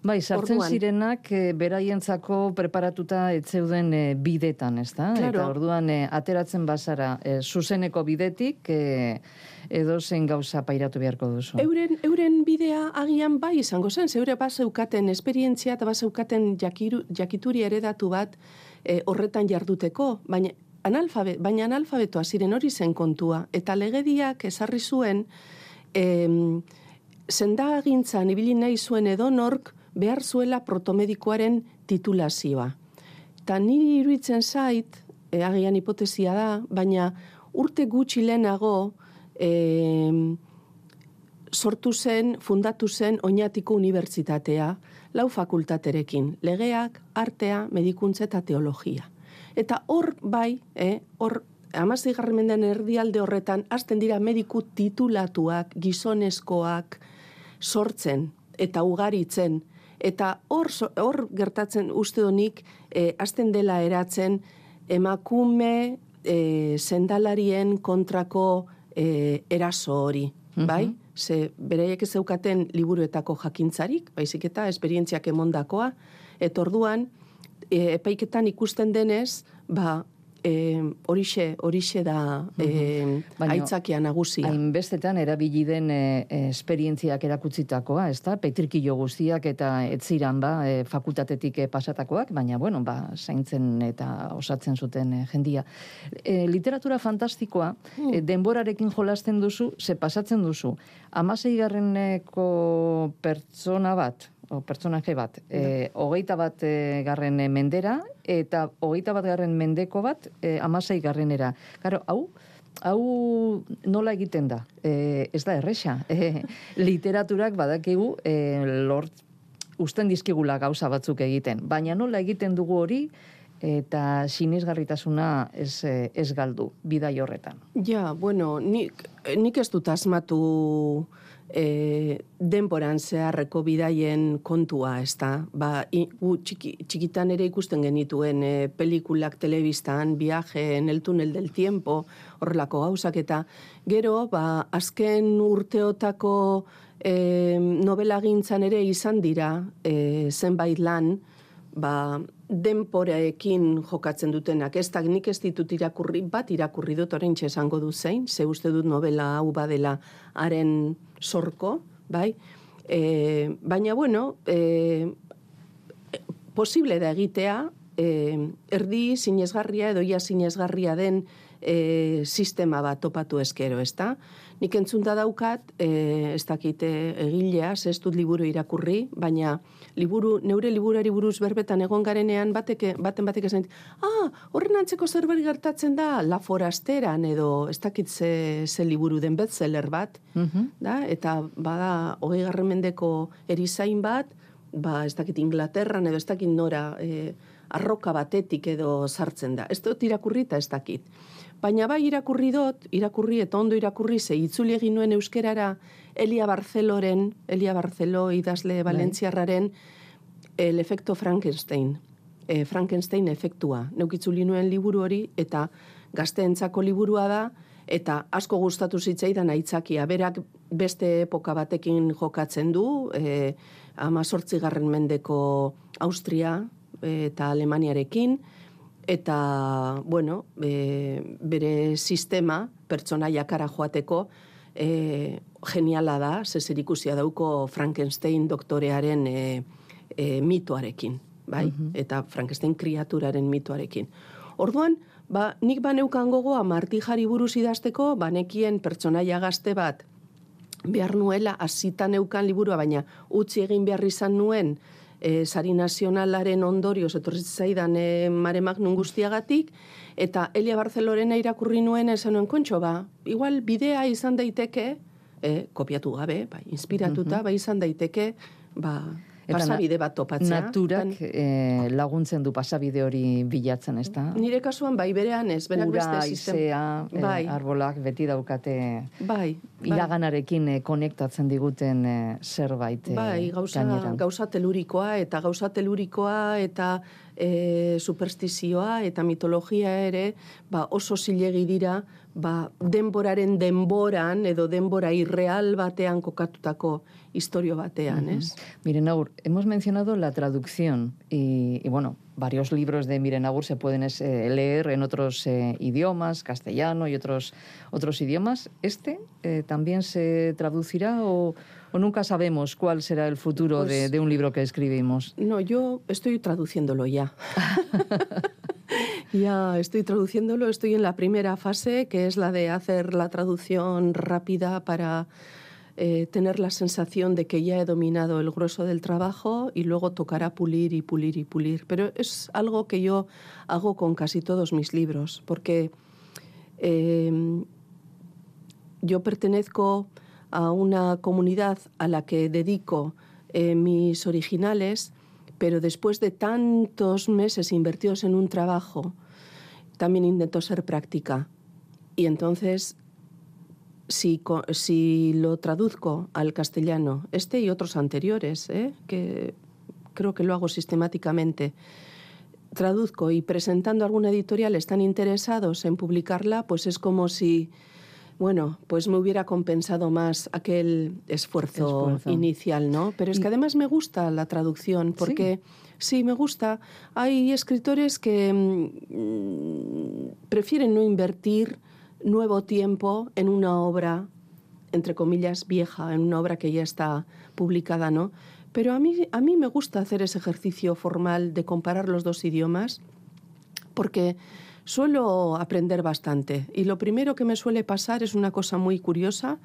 Bai, sartzen Orduan. zirenak e, beraientzako preparatuta ez zeuden e, bidetan, ezta? Claro. Eta orduan e, ateratzen bazara e, zuzeneko bidetik e, edo zen gauza pairatu beharko duzu. Euren, euren bidea agian bai izango zen, zeure bazeukaten esperientzia eta bazeukaten jakiru, jakituri eredatu bat eh, horretan jarduteko, baina analfabe, baina analfabetoa ziren hori zen kontua. Eta legediak ezarri zuen, em, sendagintzan ibili nahi zuen edonork behar zuela protomedikoaren titulazioa. Eta niri iruditzen zait, e, agian hipotesia da, baina urte gutxi lehenago em, sortu zen, fundatu zen Oñatiko Unibertsitatea, lau fakultaterekin, legeak, artea, medikuntza eta teologia. Eta hor bai, eh, hor amazigarren mendean erdialde horretan, hasten dira mediku titulatuak, gizonezkoak, sortzen eta ugaritzen. Eta hor, hor gertatzen uste honik, eh, hasten dela eratzen, emakume eh, sendalarien kontrako eh, eraso hori, bai? Ze bereiek ez zeukaten liburuetako jakintzarik, baizik eta esperientziak emondakoa, eta orduan, e, epaiketan ikusten denez, ba, e, horixe, horixe da e, Baina- aitzakia nagusia. Hainbestetan erabili den e, e, esperientziak erakutzitakoa, ezta? Petrikilo guztiak eta ez ziran ba, e, fakultatetik e, pasatakoak, baina bueno, ba, zaintzen eta osatzen zuten e, jendia. E, literatura fantastikoa, e, denborarekin jolasten duzu, ze pasatzen duzu. Amaseigarreneko pertsona bat, o pertsonaje bat, e, hogeita bat e, garren e, mendera, eta hogeita bat garren mendeko bat, e, amasei garrenera. Karo, hau, hau nola egiten da? E, ez da erresa. E, literaturak badakigu e, lort, usten dizkigula gauza batzuk egiten. Baina nola egiten dugu hori eta sinesgarritasuna ez, e, ez galdu bidai horretan. Ja, bueno, nik, nik ez dut asmatu e, denboran zeharreko bidaien kontua, ez da? Ba, gu txiki, txikitan ere ikusten genituen e, pelikulak telebistan, viaje en el túnel del tiempo, horrelako gauzak eta gero, ba, azken urteotako e, novela gintzan ere izan dira e, zenbait lan, ba, denporaekin jokatzen dutenak. Ez da, nik ez ditut irakurri, bat irakurri dut orain esango du zein, ze uste dut novela hau badela haren sorko, bai? E, baina, bueno, e, posible da egitea, e, erdi sinesgarria edo ia sinesgarria den e, sistema bat topatu eskero, ezta? Nik entzunta daukat, e, ez dakite egilea, ze ez dut liburu irakurri, baina liburu, neure liburuari buruz berbetan egon garenean bateke, baten batek esan ah, horren antzeko zerbait gertatzen da, La Forasteran edo ez dakit ze, ze liburu den bestseller bat, da? eta bada hogei garren mendeko erizain bat, ba, ez dakit Inglaterran edo ez dakit nora e, arroka batetik edo sartzen da. Ez dut irakurri eta ez dakit. Baina bai irakurri dut, irakurri eta ondo irakurri ze itzuli egin nuen euskerara Elia Barceloren, Elia Barcelo idazle Valentziarraren el efecto Frankenstein. E, Frankenstein efektua. Neuk itzuli nuen liburu hori eta gazteentzako liburua da Eta asko gustatu zitzaidan aitzakia. Berak beste epoka batekin jokatzen du, e, amazortzigarren mendeko Austria e, eta Alemaniarekin, eta, bueno, e, bere sistema, pertsonaia kara joateko, e, geniala da, zezer ikusia dauko Frankenstein doktorearen e, e, mitoarekin, bai? Eta Frankenstein kriaturaren mitoarekin. Orduan, ba, nik baneukan gogoa martijari buruz idazteko, banekien pertsonaia gazte bat behar nuela, hasita neukan liburua, baina utzi egin behar izan nuen, e, sari nazionalaren ondorioz, etorri zaidan e, mare magnum guztiagatik, eta Elia Barcelorena irakurri nuen esan nuen kontxo, ba, igual bidea izan daiteke, e, kopiatu gabe, bai, inspiratuta, bai izan daiteke, ba, Eta pasabide bat topatzea. Naturak eh, laguntzen du pasabide hori bilatzen, ez da? Nire kasuan bai berean ez, berak Ura, beste sistema. haizea, eh, bai, arbolak beti daukate bai, bai. iraganarekin eh, konektatzen diguten eh, zerbait Bai, gauza, gainera. gauza telurikoa eta gauza telurikoa eta e, superstizioa eta mitologia ere ba, oso zilegi dira ba, denboraren denboran edo denbora irreal batean kokatutako historio batean, ez? Miren Aur, hemos mencionado la traducción y, y, bueno, varios libros de Miren Aur se pueden eh, leer en otros eh, idiomas, castellano y otros, otros idiomas. ¿Este eh, también se traducirá o, o nunca sabemos cuál será el futuro de, Pues- de un libro que escribimos? No, yo estoy traduciéndolo ya. [laughs] [laughs] ya estoy traduciéndolo, estoy en la primera fase, que es la de hacer la traducción rápida para eh, tener la sensación de que ya he dominado el grueso del trabajo y luego tocará pulir y pulir y pulir. Pero es algo que yo hago con casi todos mis libros, porque eh, yo pertenezco a una comunidad a la que dedico eh, mis originales, pero después de tantos meses invertidos en un trabajo, también intento ser práctica. Y entonces, si, si lo traduzco al castellano, este y otros anteriores, ¿eh? que creo que lo hago sistemáticamente, traduzco y presentando alguna editorial están interesados en publicarla, pues es como si, bueno, pues me hubiera compensado más aquel esfuerzo, Esfuerzo. inicial, ¿no? Pero es que además me gusta la traducción, porque sí, me gusta. Hay escritores que mm, prefieren no invertir nuevo tiempo en una obra entre comillas, vieja, en una obra que ya está publicada, ¿no? Pero a mí, a mí me gusta hacer ese ejercicio formal de comparar los dos idiomas porque suelo aprender bastante. Y lo primero que me suele pasar es una cosa muy curiosa,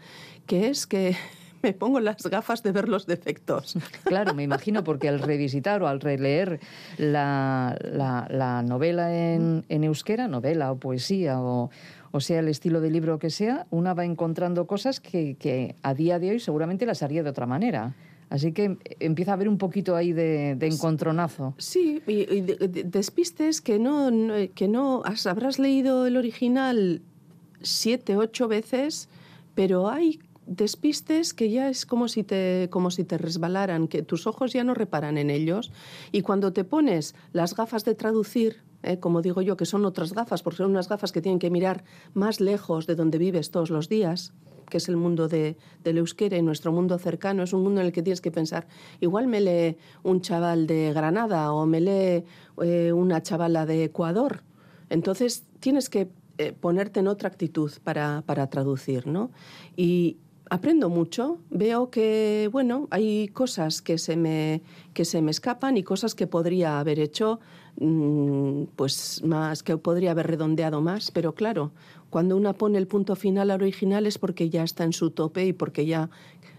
que es que [laughs] me pongo las gafas de ver los defectos. [laughs] Claro, me imagino, porque al revisitar o al releer la, la- la novela en, euskera, novela o poesía o, sea el estilo de libro que sea, una va encontrando cosas que a día de hoy seguramente las haría de otra manera. Así que empieza a haber un poquito ahí de, de encontronazo. Sí, y, y de- de- despistes que no, no- que no has- habrás leído el original siete, ocho veces, pero hay despistes que ya es como si te como si te resbalaran, que tus ojos ya no reparan en ellos y cuando te pones las gafas de traducir, eh, como digo yo, que son otras gafas, porque son unas gafas que tienen que mirar más lejos de donde vives todos los días, que es el mundo de, del euskera y nuestro mundo cercano, es un mundo en el que tienes que pensar, igual me lee un chaval de Granada o me lee eh, una chavala de Ecuador. Entonces tienes que eh, ponerte en otra actitud para, para traducir, ¿no? Y aprendo mucho, veo que, bueno, hay cosas que se me, que se me escapan y cosas que podría haber hecho, mm, pues más, que podría haber redondeado más, pero claro, cuando una pone el punto final al original es porque ya está en su tope y porque ya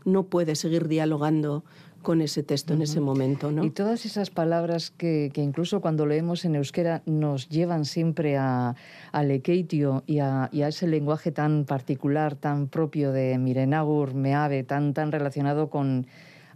no puede seguir dialogando con ese texto en ese momento, ¿no? Y todas esas palabras que, que incluso cuando leemos en euskera nos llevan siempre a, al ekeitio y a, y a ese lenguaje tan particular, tan propio de Mirenagur, Meave, tan, tan relacionado con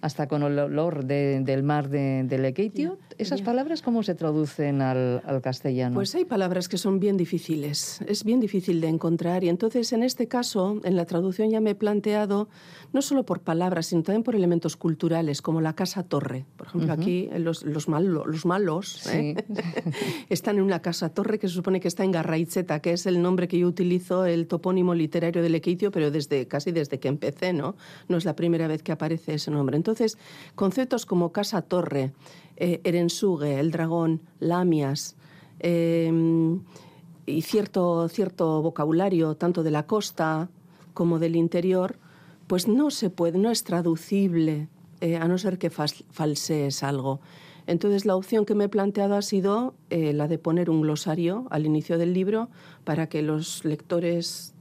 hasta con el olor de- del mar de, de Lekeitio. ¿Esas palabras cómo se traducen al, al castellano? Pues hay palabras que son bien difíciles, es bien difícil de encontrar y entonces en este caso, en la traducción ya me he planteado, no solo por palabras, sino también por elementos culturales, como la casa-torre. Por ejemplo, aquí los, los, malo- los malos ¿eh? [laughs] están en una casa-torre que se supone que está en Garraitzeta, que es el nombre que yo utilizo, el topónimo literario del Lequeitio, pero desde, casi desde que empecé, ¿no? No es la primera vez que aparece ese nombre. Entonces, conceptos como casa-torre, eh, Erensuge, el dragón, lamias, eh, y cierto, cierto vocabulario, tanto de la costa como del interior, pues no se puede, no es traducible, eh, a no ser que falsees algo. Entonces la opción que me he planteado ha sido eh, la de poner un glosario al inicio del libro para que los lectores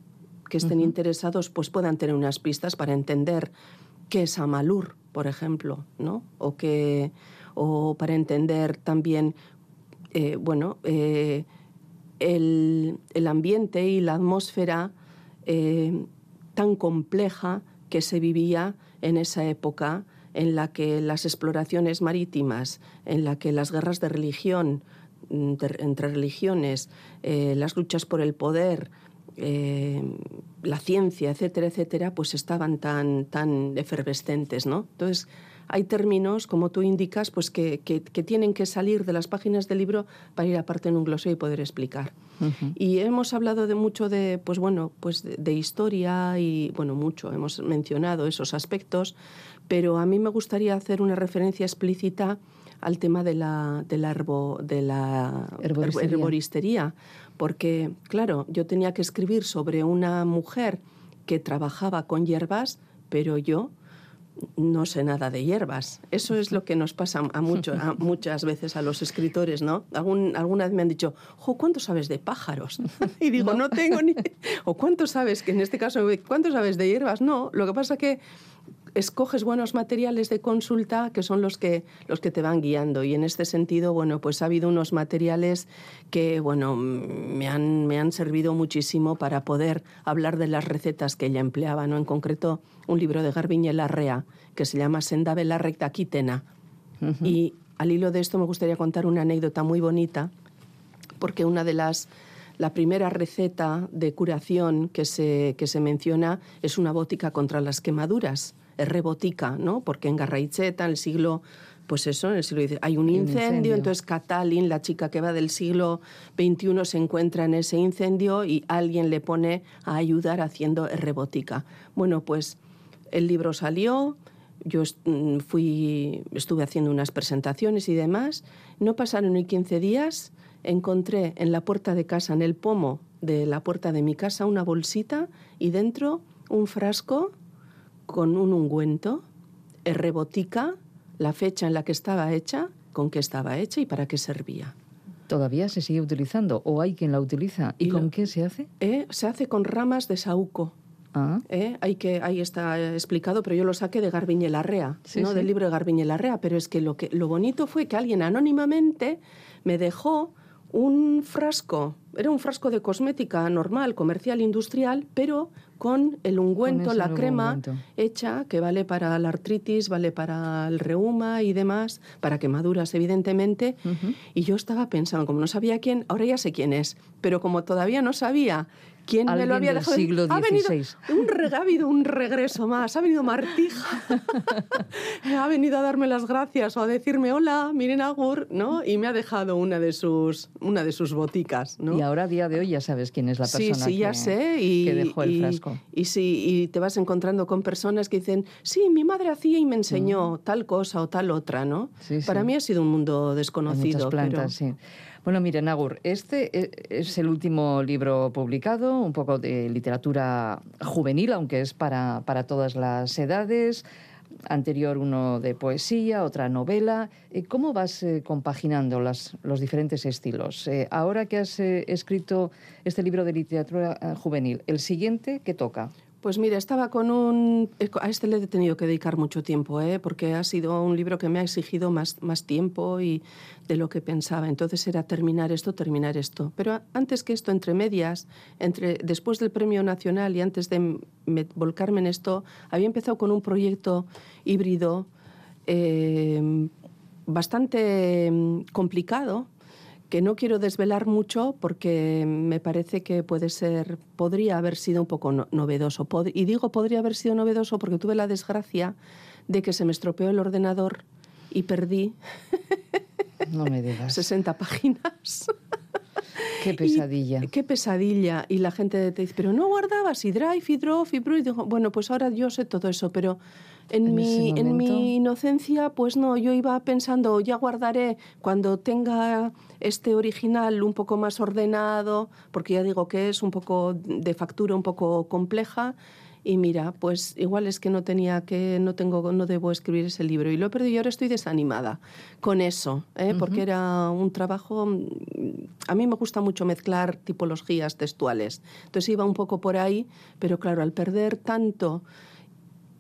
que estén interesados pues puedan tener unas pistas para entender qué es Amalur, por ejemplo, ¿no? O que o para entender también eh, bueno eh, el, el ambiente y la atmósfera eh, tan compleja que se vivía en esa época en la que las exploraciones marítimas, en la que las guerras de religión mm, entre religiones, las luchas por el poder, eh, la ciencia, etcétera, etcétera, pues estaban tan, tan efervescentes, ¿no? Entonces, hay términos, como tú indicas, pues que, que- que tienen que salir de las páginas del libro para ir aparte en un glosario y poder explicar. Y hemos hablado de mucho de, pues bueno, pues de, de historia y, bueno, mucho, hemos mencionado esos aspectos, pero a mí me gustaría hacer una referencia explícita al tema de la, de la, herbo- de la Herboristería. herboristería, porque, claro, yo tenía que escribir sobre una mujer que trabajaba con hierbas, pero yo no sé nada de hierbas. Eso es lo que nos pasa a, mucho, a [laughs] muchas veces a los escritores, ¿no? Algún, alguna vez me han dicho, jo, ¿cuánto sabes de pájaros? [laughs] Y digo, no, tengo ni... O ¿cuánto sabes, que en este caso, ¿cuánto sabes de hierbas? No, lo que pasa que escoges buenos materiales de consulta que son los que los que te van guiando. Y en este sentido bueno pues ha habido unos materiales que bueno me han me han servido muchísimo para poder hablar de las recetas que ella empleaba no en concreto un libro de Garbiñe Larrea que se llama Senda la recta quitena. Y al hilo de esto me gustaría contar una anécdota muy bonita porque una de las la primera receta de curación que se, que se menciona es una bótica contra las quemaduras, es rebotica, ¿no? Porque en Garraicheta, en el siglo, pues eso, en el siglo XIX, hay un incendio, entonces Catalin, la chica que va del siglo XXI, se encuentra en ese incendio y alguien le pone a ayudar haciendo rebotica. Bueno, pues el libro salió, yo mm, fui, estuve haciendo unas presentaciones y demás. No pasaron ni 15 días, encontré en la puerta de casa, en el pomo de la puerta de mi casa, una bolsita y dentro un frasco con un ungüento, rebotica, la fecha en la que estaba hecha, con qué estaba hecha y para qué servía. ¿Todavía se sigue utilizando o hay quien la utiliza? ¿Y, Y lo- con qué se hace? Eh, Se hace con ramas de saúco. Ah, ¿eh? Hay que, ahí está eh, explicado, pero yo lo saqué de Garbiñe Larrea, Sí, ¿no? sí. del libro de Garbiñe Larrea. Pero es que lo, que lo bonito fue que alguien anónimamente me dejó un frasco, era un frasco de cosmética normal, comercial, industrial, pero con el ungüento, la crema ungüento. hecha, que vale para la artritis, vale para el reuma y demás, para quemaduras, evidentemente. Y yo estaba pensando, como no sabía quién, ahora ya sé quién es, pero como todavía no sabía quién me lo había del dejado, ha venido un, re- ha habido un regreso más, ha venido Martija, [laughs] ha venido a darme las gracias o a decirme hola, miren Agur, ¿no? Y me ha dejado una de sus, una de sus boticas, ¿no? Y ahora a día de hoy ya sabes quién es la persona sí, ya que, sé. Y, que dejó el y- frasco. Y, sí, y te vas encontrando con personas que dicen, sí, mi madre hacía y me enseñó tal cosa o tal otra, ¿no? Mm. Sí, Para mí ha sido un mundo Hay desconocido. muchas plantas, sí. Bueno, miren, Agur, este e- es el último libro publicado, un poco de literatura juvenil, aunque es para, para todas las edades. Anterior uno de poesía, otra novela. Eh, ¿Cómo vas eh, compaginando las, los diferentes estilos? Eh, ahora que has eh, escrito este libro de literatura eh, juvenil, ¿el siguiente qué toca? Pues mira, estaba con un... A este le he tenido que dedicar mucho tiempo, ¿eh? porque ha sido un libro que me ha exigido más, más tiempo y de lo que pensaba. Entonces era terminar esto, terminar esto. Pero antes que esto, entre medias, entre, después del Premio Nacional y antes de me- volcarme en esto, había empezado con un proyecto híbrido eh, bastante mm, complicado que no quiero desvelar mucho porque me parece que puede ser, podría haber sido un poco no- novedoso. Pod- y digo podría haber sido novedoso porque tuve la desgracia de que se me estropeó el ordenador y perdí No me digas. [laughs] 60 páginas. Qué pesadilla. Y- qué pesadilla. Y la gente te dice, pero no guardabas y Drive y Drop y Pro. Y digo, bueno, pues ahora yo sé todo eso, pero en, En mi, en mi inocencia, pues no, yo iba pensando, ya guardaré cuando tenga este original un poco más ordenado, porque ya digo que es un poco de factura un poco compleja. Y mira, pues igual es que no tenía que, no tengo, no debo escribir ese libro. Y lo he perdido y ahora estoy desanimada con eso, ¿eh? porque era un trabajo. mm, A mí me gusta mucho mezclar tipologías textuales. Entonces iba un poco por ahí, pero claro, al perder tanto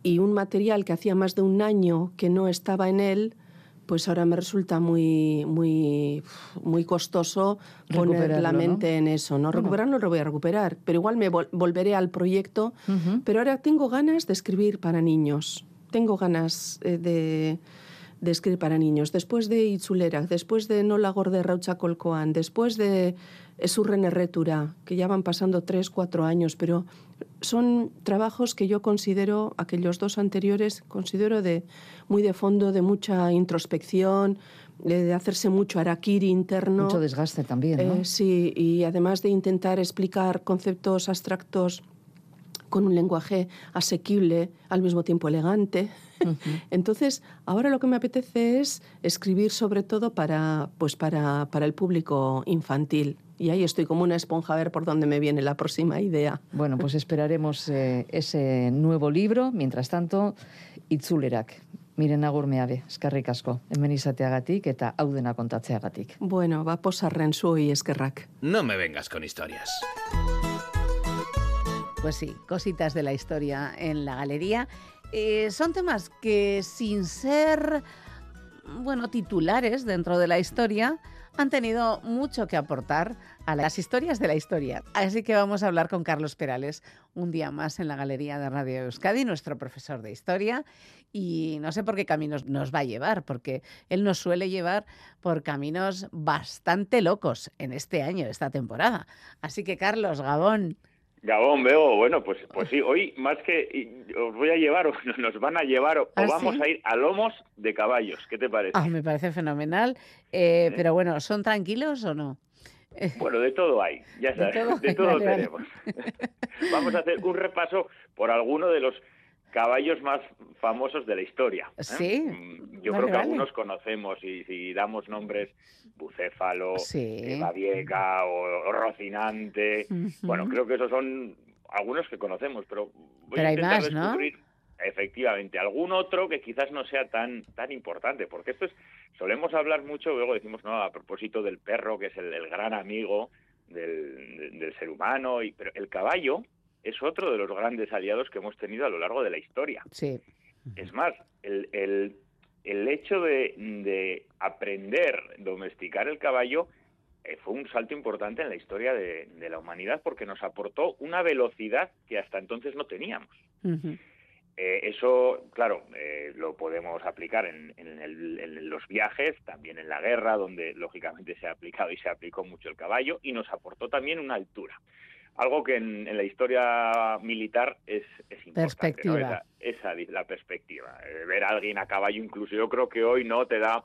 y un material que hacía más de un año que no estaba en él, pues ahora me resulta muy, muy, muy costoso poner la ¿no? mente en eso. No recuperarlo lo voy a recuperar, pero igual me vol- volveré al proyecto. Pero ahora tengo ganas de escribir para niños. Tengo ganas eh, de, de escribir para niños. Después de Itzulera, después de Nola Gorde Raucha Colcoan, después de Esurren Erretura, que ya van pasando tres, cuatro años, pero son trabajos que yo considero, aquellos dos anteriores, considero de muy de fondo, de mucha introspección, de, hacerse mucho araquiri interno. Mucho desgaste también, ¿no? Eh, sí, y además de intentar explicar conceptos abstractos con un lenguaje asequible, al mismo tiempo elegante. [laughs] Entonces, ahora lo que me apetece es escribir sobre todo para, pues para, para el público infantil. Y ahí estoy como una esponja a ver por dónde me viene la próxima idea. Bueno, pues esperaremos eh, ese nuevo libro. Mientras tanto, itzulerak. Miren agur meabe, eskerrik asko. Hemen izateagatik eta hau dena kontatzeagatik. Bueno, va posarren zuei eskerrak. No me vengas con historias. Pues sí, cositas de la historia en la galería. Eh, son temas que sin ser, bueno, titulares dentro de la historia, han tenido mucho que aportar a las historias de la historia. Así que vamos a hablar con Carlos Perales un día más en la Galería de Radio Euskadi, nuestro profesor de historia, y no sé por qué caminos nos va a llevar, porque él nos suele llevar por caminos bastante locos en este año, esta temporada. Así que Carlos, Gabón. Gabón, veo, bueno, pues, pues sí, hoy más que os voy a llevar, o [laughs] nos van a llevar, o, ¿Ah, vamos sí? a ir a lomos de caballos. ¿Qué te parece? Ah, me parece fenomenal. Eh, pero bueno, ¿son tranquilos o no? [laughs] Bueno, de todo hay, ya De sabes, todo de todo, vale, vale. tenemos. [laughs] vamos a hacer un repaso por alguno de los caballos más famosos de la historia. ¿eh? Sí, Yo vale, creo que vale. algunos conocemos y si damos nombres, Bucéfalo, Sí. Babieca o, o Rocinante, bueno, creo que esos son algunos que conocemos, pero voy Pero a hay intentar ¿no? descubrir efectivamente algún otro que quizás no sea tan tan importante, porque esto es solemos hablar mucho, luego decimos no a propósito del perro que es el, el gran amigo del- del ser humano, y pero el caballo es otro de los grandes aliados que hemos tenido a lo largo de la historia. Sí. Es más, el, el, el hecho de, de aprender, domesticar el caballo, eh, fue un salto importante en la historia de, de la humanidad porque nos aportó una velocidad que hasta entonces no teníamos. Eh, eso, claro, eh, lo podemos aplicar en, en el- en los viajes, también en la guerra, donde lógicamente se ha aplicado y se aplicó mucho el caballo, y nos aportó también una altura. Algo que en, en la historia militar es, es importante. ¿no? Perspectiva. Esa, esa la perspectiva. Eh, ver a alguien a caballo, incluso yo creo que hoy no te da.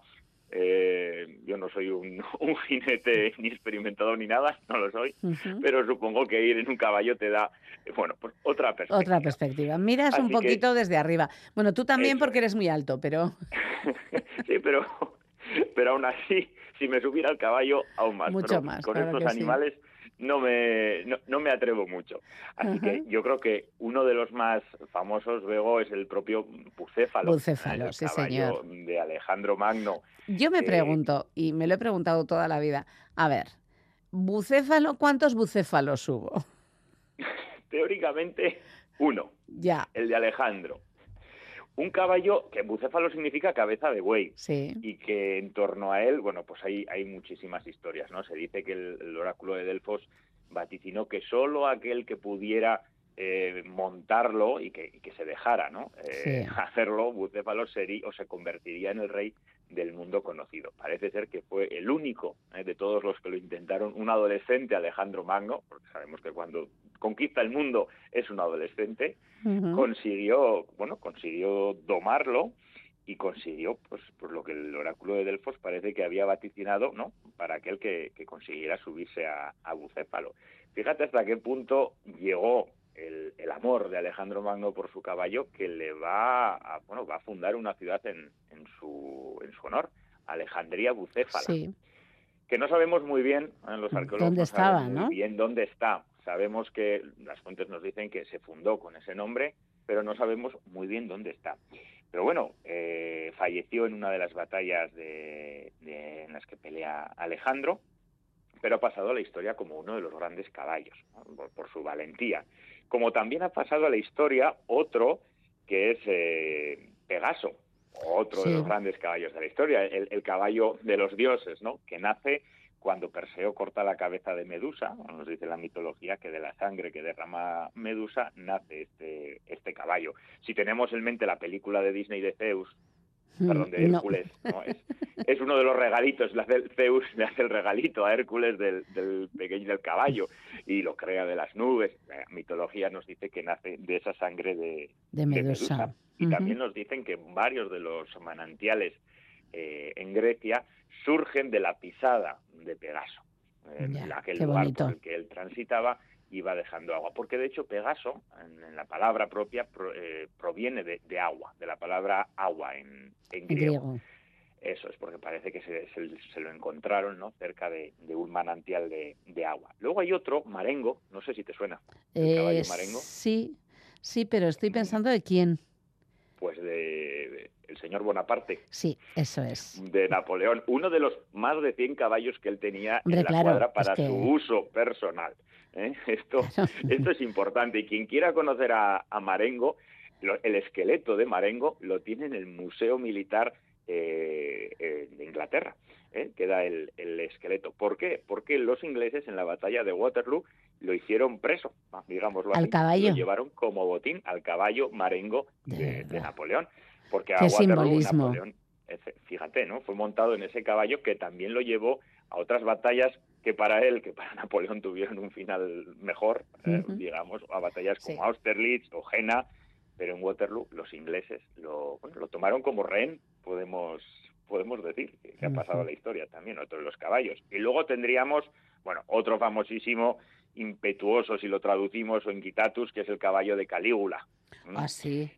eh, yo no soy un, [laughs] un jinete ni experimentado ni nada, no lo soy, pero supongo que ir en un caballo te da, bueno, pues otra perspectiva. Otra perspectiva. Miras un que- poquito desde arriba. Bueno, tú también Eso porque eres muy alto, pero [laughs] sí, pero, [laughs] pero aún así, si me subiera al caballo, aún más. Mucho Pero más, Con claro estos sí. animales no me, no, no me atrevo mucho. Así Ajá. que yo creo que uno de los más famosos luego es el propio Bucéfalo. Bucéfalo, el sí, caballo de Alejandro Magno. yo me Eh, pregunto, y me lo he preguntado toda la vida, a ver, bucéfalo, ¿cuántos bucéfalos hubo? [laughs] Teóricamente, uno, Ya, el de Alejandro. Un caballo, que bucéfalo significa cabeza de buey. sí. y que en torno a él, bueno, pues hay, hay muchísimas historias, ¿no? Se dice que el, el oráculo de Delfos vaticinó que solo aquel que pudiera eh, montarlo y que, y que se dejara, ¿no? Eh, Sí. [laughs] Hacerlo, Bucéfalo sería o se convertiría en el rey del mundo conocido. Parece ser que fue el único eh, de todos los que lo intentaron, un adolescente, Alejandro Magno, porque sabemos que cuando conquista el mundo es un adolescente, consiguió, bueno, consiguió domarlo y consiguió, pues, por lo que el oráculo de Delfos parece que había vaticinado, ¿no? Para aquel que, que consiguiera subirse a, a Bucéfalo. Fíjate hasta qué punto llegó el, el amor de Alejandro Magno por su caballo que le va a, bueno, va a fundar una ciudad en, en su, en su honor, Alejandría Bucéfala Sí, que no sabemos muy bien, ¿eh? los arqueólogos ¿Dónde estaba, no? bien dónde está. Sabemos que las fuentes nos dicen que se fundó con ese nombre, pero no sabemos muy bien dónde está. Pero bueno, eh, falleció en una de las batallas de- de- en las que pelea Alejandro, pero ha pasado a la historia como uno de los grandes caballos, ¿no? por, por su valentía. Como también ha pasado a la historia otro que es eh, Pegaso, otro Sí. de los grandes caballos de la historia, el, el caballo de los dioses, ¿no? que nace cuando Perseo corta la cabeza de Medusa, nos dice la mitología que de la sangre que derrama Medusa nace este, este caballo. Si tenemos en mente la película de Disney de Zeus, perdón, de Mm, no. Hércules, ¿no? es, es uno de los regalitos, le hace el Zeus le hace el regalito a Hércules del, del pequeño del caballo y lo crea de las nubes. La mitología nos dice que nace de esa sangre de, de Medusa. y también nos dicen que varios de los manantiales eh, en Grecia surgen de la pisada de Pegaso. En Ya, aquel lugar por el que él transitaba iba dejando agua. Porque de hecho Pegaso, en, en la palabra propia, pro- eh, proviene de, de agua, de la palabra agua en, griego. griego. Eso es porque parece que se, se- se lo encontraron ¿no? cerca de, de un manantial de, de agua. Luego hay otro, Marengo, no sé si te suena, el caballo Eh, Marengo. sí, sí, pero estoy pensando de quién. pues de- el señor Bonaparte. Sí, eso es. de Napoleón, uno de los más de 100 caballos que él tenía Hombre, en la claro, cuadra para es que- su uso personal. ¿eh? [laughs] Esto, Claro. esto es importante y quien quiera conocer a, a Marengo, lo- el esqueleto de Marengo lo tiene en el Museo Militar eh, eh, de Inglaterra. ¿eh? Queda el, el esqueleto. ¿Por qué? Porque los ingleses en la batalla de Waterloo lo hicieron preso, digámoslo Al así. caballo. Lo llevaron como botín al caballo Marengo De de, de verdad. Napoleón. Porque a Qué Waterloo, simbolismo. Napoleón, fíjate, ¿no? Fue montado en ese caballo que también lo llevó a otras batallas que para él, que para [laughs] Napoleón tuvieron un final mejor, eh, digamos, a batallas como Sí. Austerlitz o Jena, pero en Waterloo los ingleses lo, bueno, lo tomaron como rehén, podemos podemos decir, que, que ha pasado la historia también, otro de los caballos. Y luego tendríamos, bueno, otro famosísimo, impetuoso, si lo traducimos, o inquitatus, que es el caballo de Calígula. Ah, sí.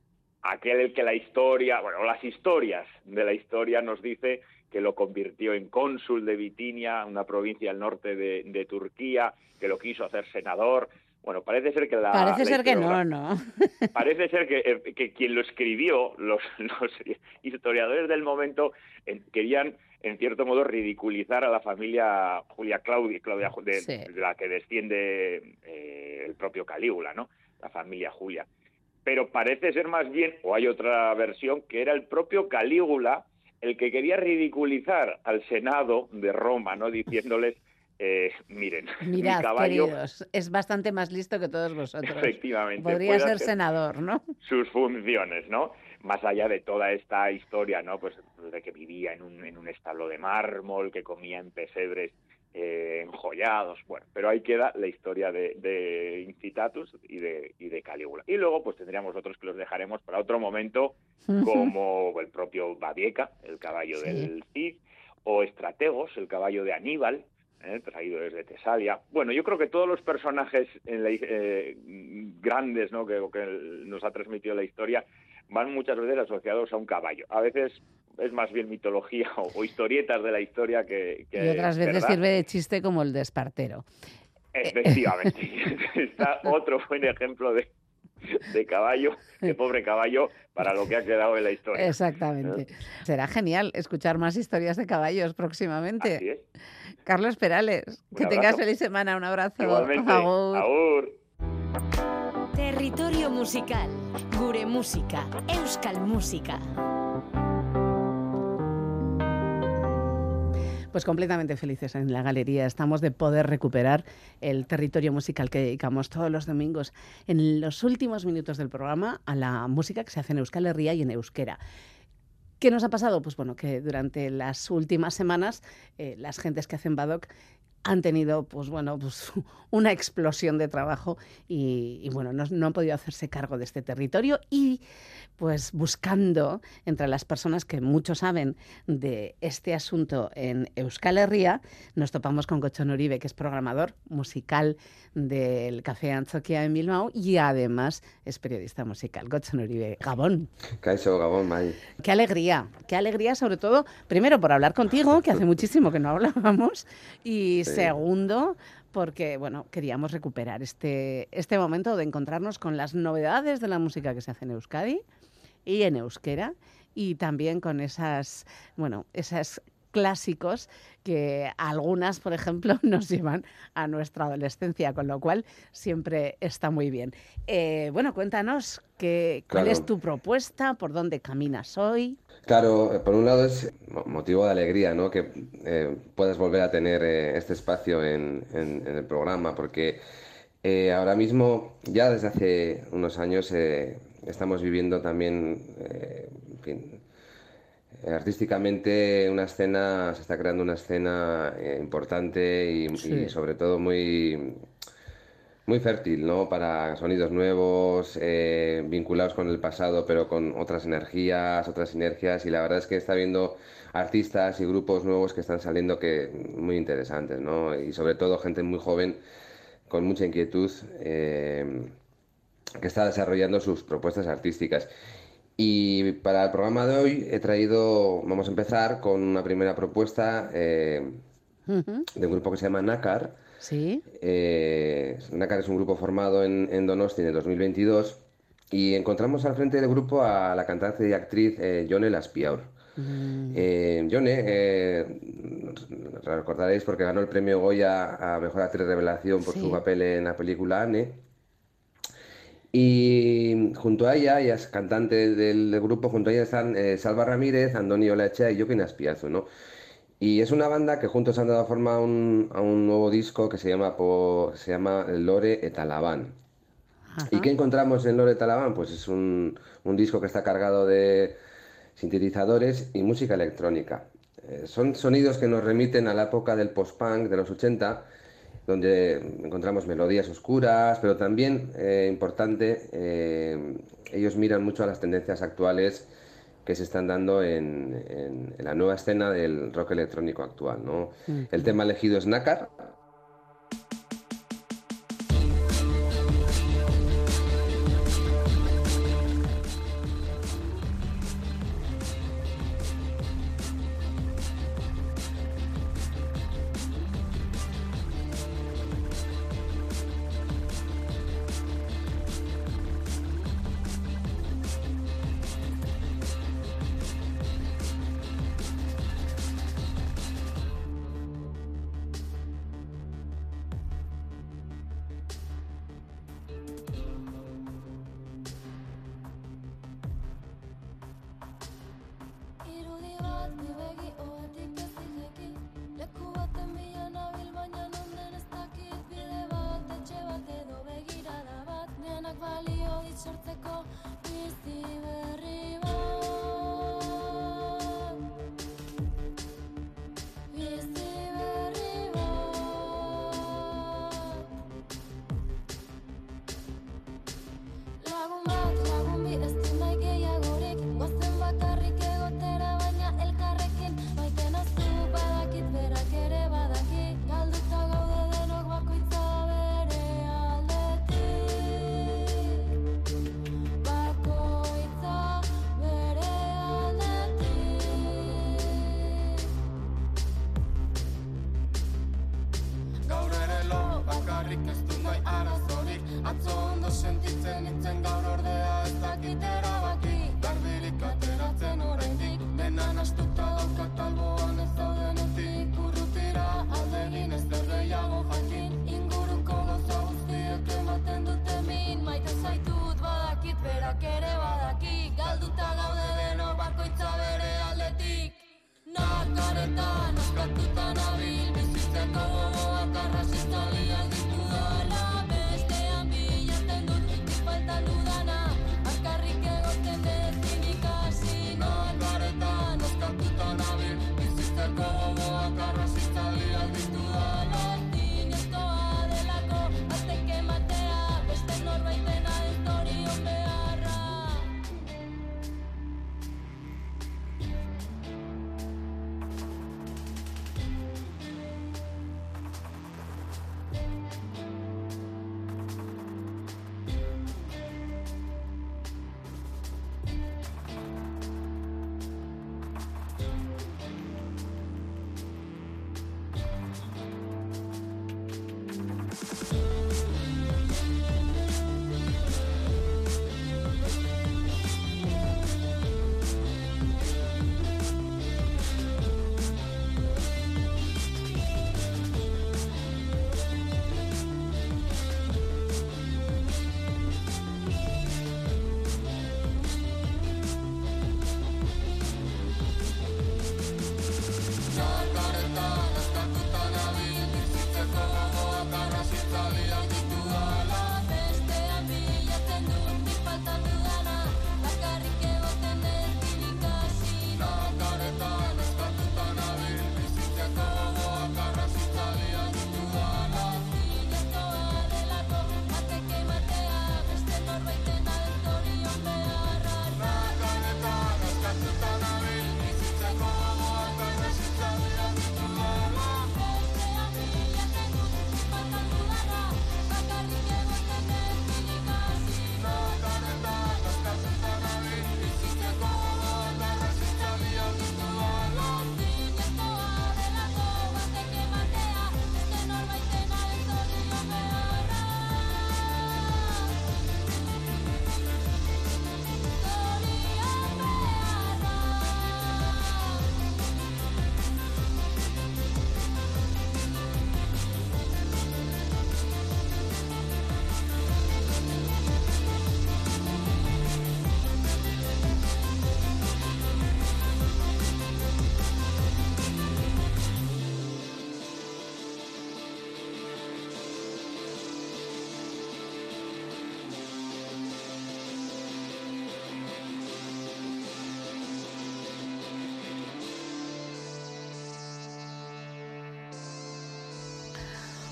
Aquel que la historia, bueno, las historias de la historia nos dice que lo convirtió en cónsul de Bitinia, una provincia al norte de, de Turquía, que lo quiso hacer senador. Bueno, parece ser que la... Parece la ser que no, ¿no? [laughs] Parece ser que, eh, que quien lo escribió, los, [laughs] los historiadores del momento, eh, querían, en cierto modo, ridiculizar a la familia Julia Claudia, Claudia de, Sí. de la que desciende eh, el propio Calígula, ¿no? La familia Julia. Pero parece ser más bien, o hay otra versión, que era el propio Calígula el que quería ridiculizar al Senado de Roma, ¿no? Diciéndoles, [laughs] eh, miren, Mirad, mi caballo, queridos, es bastante más listo que todos vosotros. efectivamente, Podría ser senador, ¿no? sus funciones, ¿no? Más allá de toda esta historia, ¿no? Pues de que vivía en un, en un establo de mármol, que comía en pesebres eh, enjollados, bueno, pero ahí queda la historia de, de Incitatus y de, y de Calígula. Y luego pues tendríamos otros que los dejaremos para otro momento, como el propio Babieca, el caballo Sí. del Cid, o Estrategos, el caballo de Aníbal, ¿eh? traído desde Tesalia. Bueno, yo creo que todos los personajes en la- eh, grandes ¿no? que, que nos ha transmitido la historia van muchas veces asociados a un caballo. A veces es más bien mitología o, o historietas de la historia que... que Y otras veces ¿verdad? sirve de chiste como el de Espartero. Efectivamente. [laughs] [laughs] Está otro buen ejemplo de, de caballo, de pobre caballo, para lo que ha quedado en la historia. Exactamente. Será genial escuchar más historias de caballos próximamente. Así es. Carlos Perales, Un que tengas feliz semana. Un abrazo. Igualmente. Agur. Agur. Territorio musical. Gure música. Euskal música. Pues completamente felices en la galería. Estamos de poder recuperar el territorio musical que dedicamos todos los domingos en los últimos minutos del programa a la música que se hace en Euskal Herria y en euskera. ¿Qué nos ha pasado? Pues bueno, que durante las últimas semanas eh, las gentes que hacen Badoc han tenido pues bueno pues [laughs] una explosión de trabajo y, y bueno no, no han podido hacerse cargo de este territorio y pues buscando entre las personas que mucho saben de este asunto en Euskal Herria nos topamos con Gochon Uribe que es programador musical del Café Antzoquia en Bilbao y además es periodista musical Gochon Uribe Gabón Caixo, Gabón, May. Qué alegría, qué alegría sobre todo, primero por hablar contigo, que hace muchísimo que no hablábamos, y. segundo porque, bueno, queríamos recuperar este, este momento de encontrarnos con las novedades de la música que se hace en Euskadi y en euskera, y también con esas, bueno, esas clásicos que algunas, por ejemplo, [laughs] nos llevan a nuestra adolescencia, con lo cual siempre está muy bien. Eh, bueno, cuéntanos qué, cuál Claro. es tu propuesta, por dónde caminas hoy. Claro, por un lado es mo- motivo de alegría, ¿no? Que eh, puedas volver a tener eh, este espacio en, en- en el programa, porque eh, ahora mismo, ya desde hace unos años, eh, estamos viviendo también, en fin, artísticamente una escena, se está creando una escena importante y, sobre todo muy, muy fértil, ¿no? Para sonidos nuevos, eh, vinculados con el pasado, pero con otras energías, otras sinergias. Y la verdad es que está habiendo artistas y grupos nuevos que están saliendo que muy interesantes, ¿no? Y sobre todo gente muy joven con mucha inquietud eh, que está desarrollando sus propuestas artísticas. Y para el programa de hoy he traído, vamos a empezar con una primera propuesta eh, de un grupo que se llama Nácar. Sí, Eh, Nácar es un grupo formado en, en Donosti en el 2022 y encontramos al frente del grupo a la cantante y actriz eh, Yone Laspiaur. Mm, Eh, Yone, eh, recordaréis porque ganó el premio Goya a Mejor Actriz Revelación por Sí. su papel en la película Anne. Y junto a ella, ella es cantante del, del grupo, junto a ella están eh, Salva Ramírez, Andoni Olaechea y Joaquín Aspiazu, ¿no? Y es una banda que juntos han dado forma a un, a un nuevo disco que se llama, po- se llama Lore Etalabán. ¿Y qué encontramos en Lore Talabán? Pues es un, un disco que está cargado de sintetizadores y música electrónica. Eh, son sonidos que nos remiten a la época del post-punk de los 80, donde encontramos melodías oscuras, pero también, eh, importante, eh, ellos miran mucho a las tendencias actuales que se están dando en, en- en la nueva escena del rock electrónico actual. ¿no? El tema elegido es Nácar,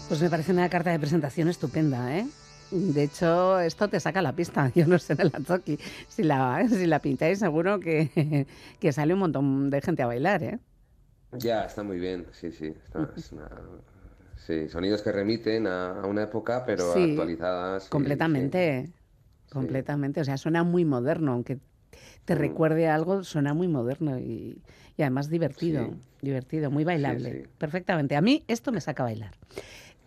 Pues me parece una carta de presentación estupenda, ¿eh? De hecho, esto te saca la pista. [laughs] Yo no sé en el Atzoki. Si la, si la pintáis, seguro que, [laughs] que sale un montón de gente a bailar, ¿eh? Ya, está muy bien, sí, sí. está- es una- sí, sonidos que remiten a, una época, pero Sí, actualizadas. y- Completamente. Completamente. O sea, suena muy moderno, aunque te Mm. recuerde a algo, suena muy moderno y, y además divertido. Divertido, muy bailable. Perfectamente. A mí esto me saca a bailar.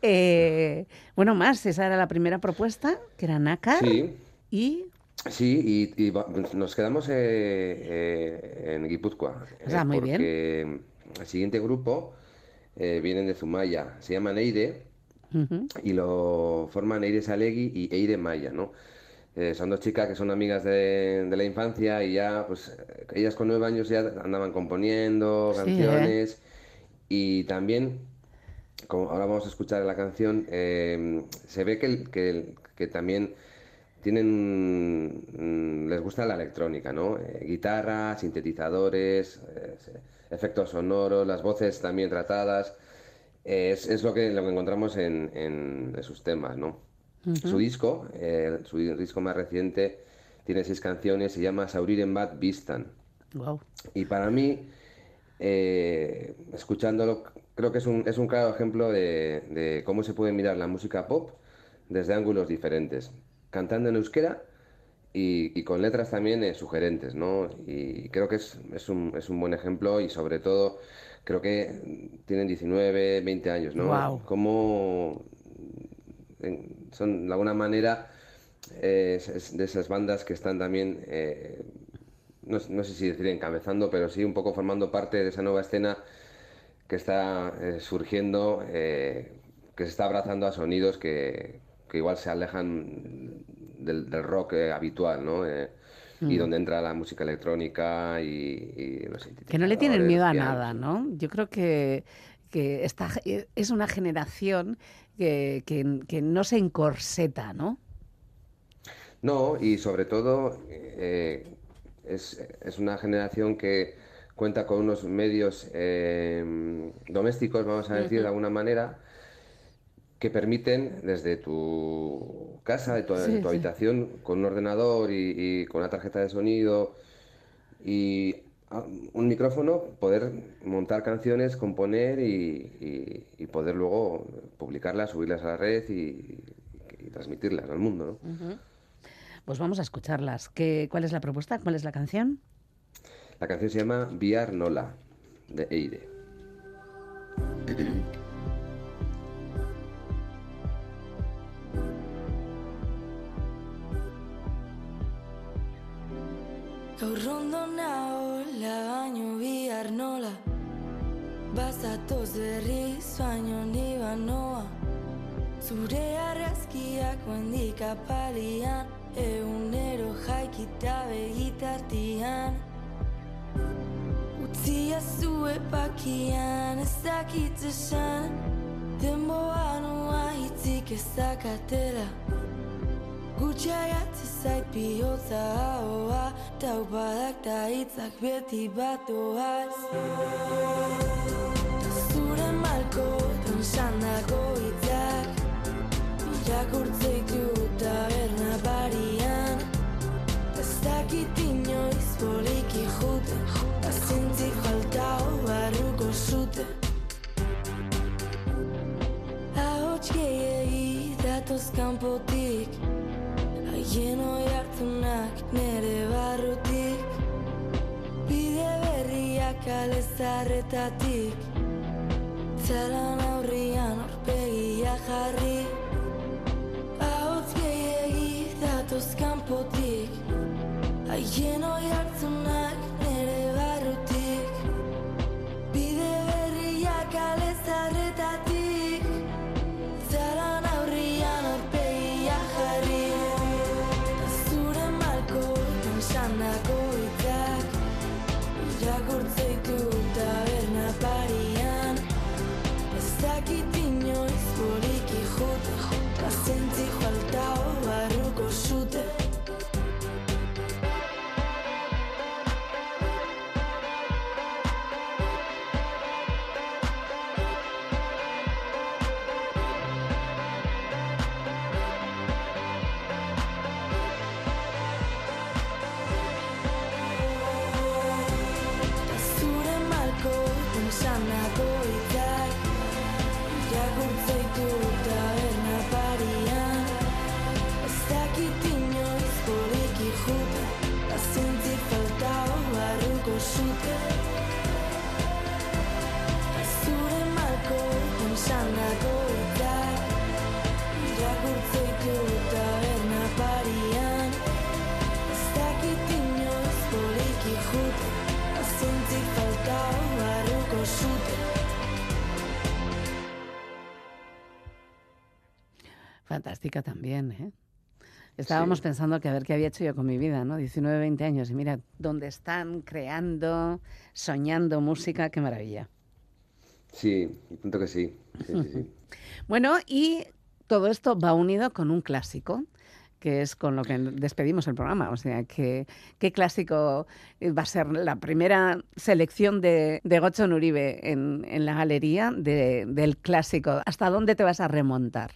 Eh, bueno, más, esa era la primera propuesta, que era Nácar. Sí, Y sí, y, nos quedamos eh, eh, en Guipúzcoa. O sea, eh, muy bien. el siguiente grupo vienen de Zumaya. Se llaman Eire ujú, y lo forman Eire Salegui y Eire Maya, ¿no? Son dos chicas que son amigas de, de la infancia y ya, pues, ellas con nueve años ya andaban componiendo Sí, canciones y también, como ahora vamos a escuchar la canción, eh, se ve que, que, también tienen, les gusta la electrónica, ¿no? Eh, guitarra, sintetizadores, eh, efectos sonoros, las voces también tratadas. Eh, es, es lo que, lo que encontramos en, en- en sus temas, ¿no? Su disco, su disco más reciente, tiene seis canciones, se llama Sauriren Bat Bistan. Guau. Y para mí, eh, escuchándolo, creo que es un, es un claro ejemplo de, de cómo se puede mirar la música pop desde ángulos diferentes. Cantando en euskera y, y con letras también eh, sugerentes, ¿no? Y creo que es, es un, es un buen ejemplo y sobre todo creo que tienen 19, 20 años, ¿no? Cómo en- son de alguna manera eh, es- es de esas bandas que están también, eh, no, no sé si decir encabezando, pero sí un poco formando parte de esa nueva escena que está eh, surgiendo, eh, que se está abrazando a sonidos que, que igual se alejan del, del rock eh, habitual, ¿no? Y Mm. donde entra la música electrónica y, y los Que no le tienen miedo a nada, ¿no? Yo creo que, que esta, es una generación que, que- que no se encorseta, ¿no? No, y sobre todo eh, es, es una generación que cuenta con unos medios eh, domésticos, vamos a decir de alguna manera, que permiten desde tu casa, de tu, Sí, tu sí. habitación, con un ordenador y, y con una tarjeta de sonido y un micrófono, poder montar canciones, componer y, y- y poder luego publicarlas, subirlas a la red y, transmitirlas al mundo, ¿no? Pues vamos a escucharlas. ¿Qué, ¿Cuál es la propuesta? ¿Cuál es la canción? La canción se llama Viar Nola, de Eire. Gaur ondo nahola baino bihar nola Bazatoz berriz baino ni banoa Zure arrazkiak mendik apalian Egunero jaikita begitartian. Utzia zue pakian ez dakit esan. Denboa nua hitzik ezak atera Gutxaiatzi zait bihotza ahoa Tau badak ta hitzak beti bat doaz. Zure malko, tansan dago hitzak Irakurtzeik Dakit inoiz poliki jute Pazientzi faltao barruko zute Ahots gehiagi datoz kanpotik Haien oi hartunak nere barrutik. Bide berriak alezarretatik Zalan aurrian orpegia jarri. Ahots gehiagi datoz kanpotik Yeni o yaktım tonight. Fantástica también, ¿eh? Estábamos pensando que a ver qué había hecho yo con mi vida, ¿no? 19, 20 años. Y mira, dónde están creando, soñando música, qué maravilla. Sí, punto que sí. sí, sí, sí. [laughs] Bueno, y todo esto va unido con un clásico, que es con lo que despedimos el programa. O sea, que, ¿qué clásico va a ser la primera selección de, de Gocho Nuribe en, en la galería de- del clásico? ¿Hasta dónde te vas a remontar?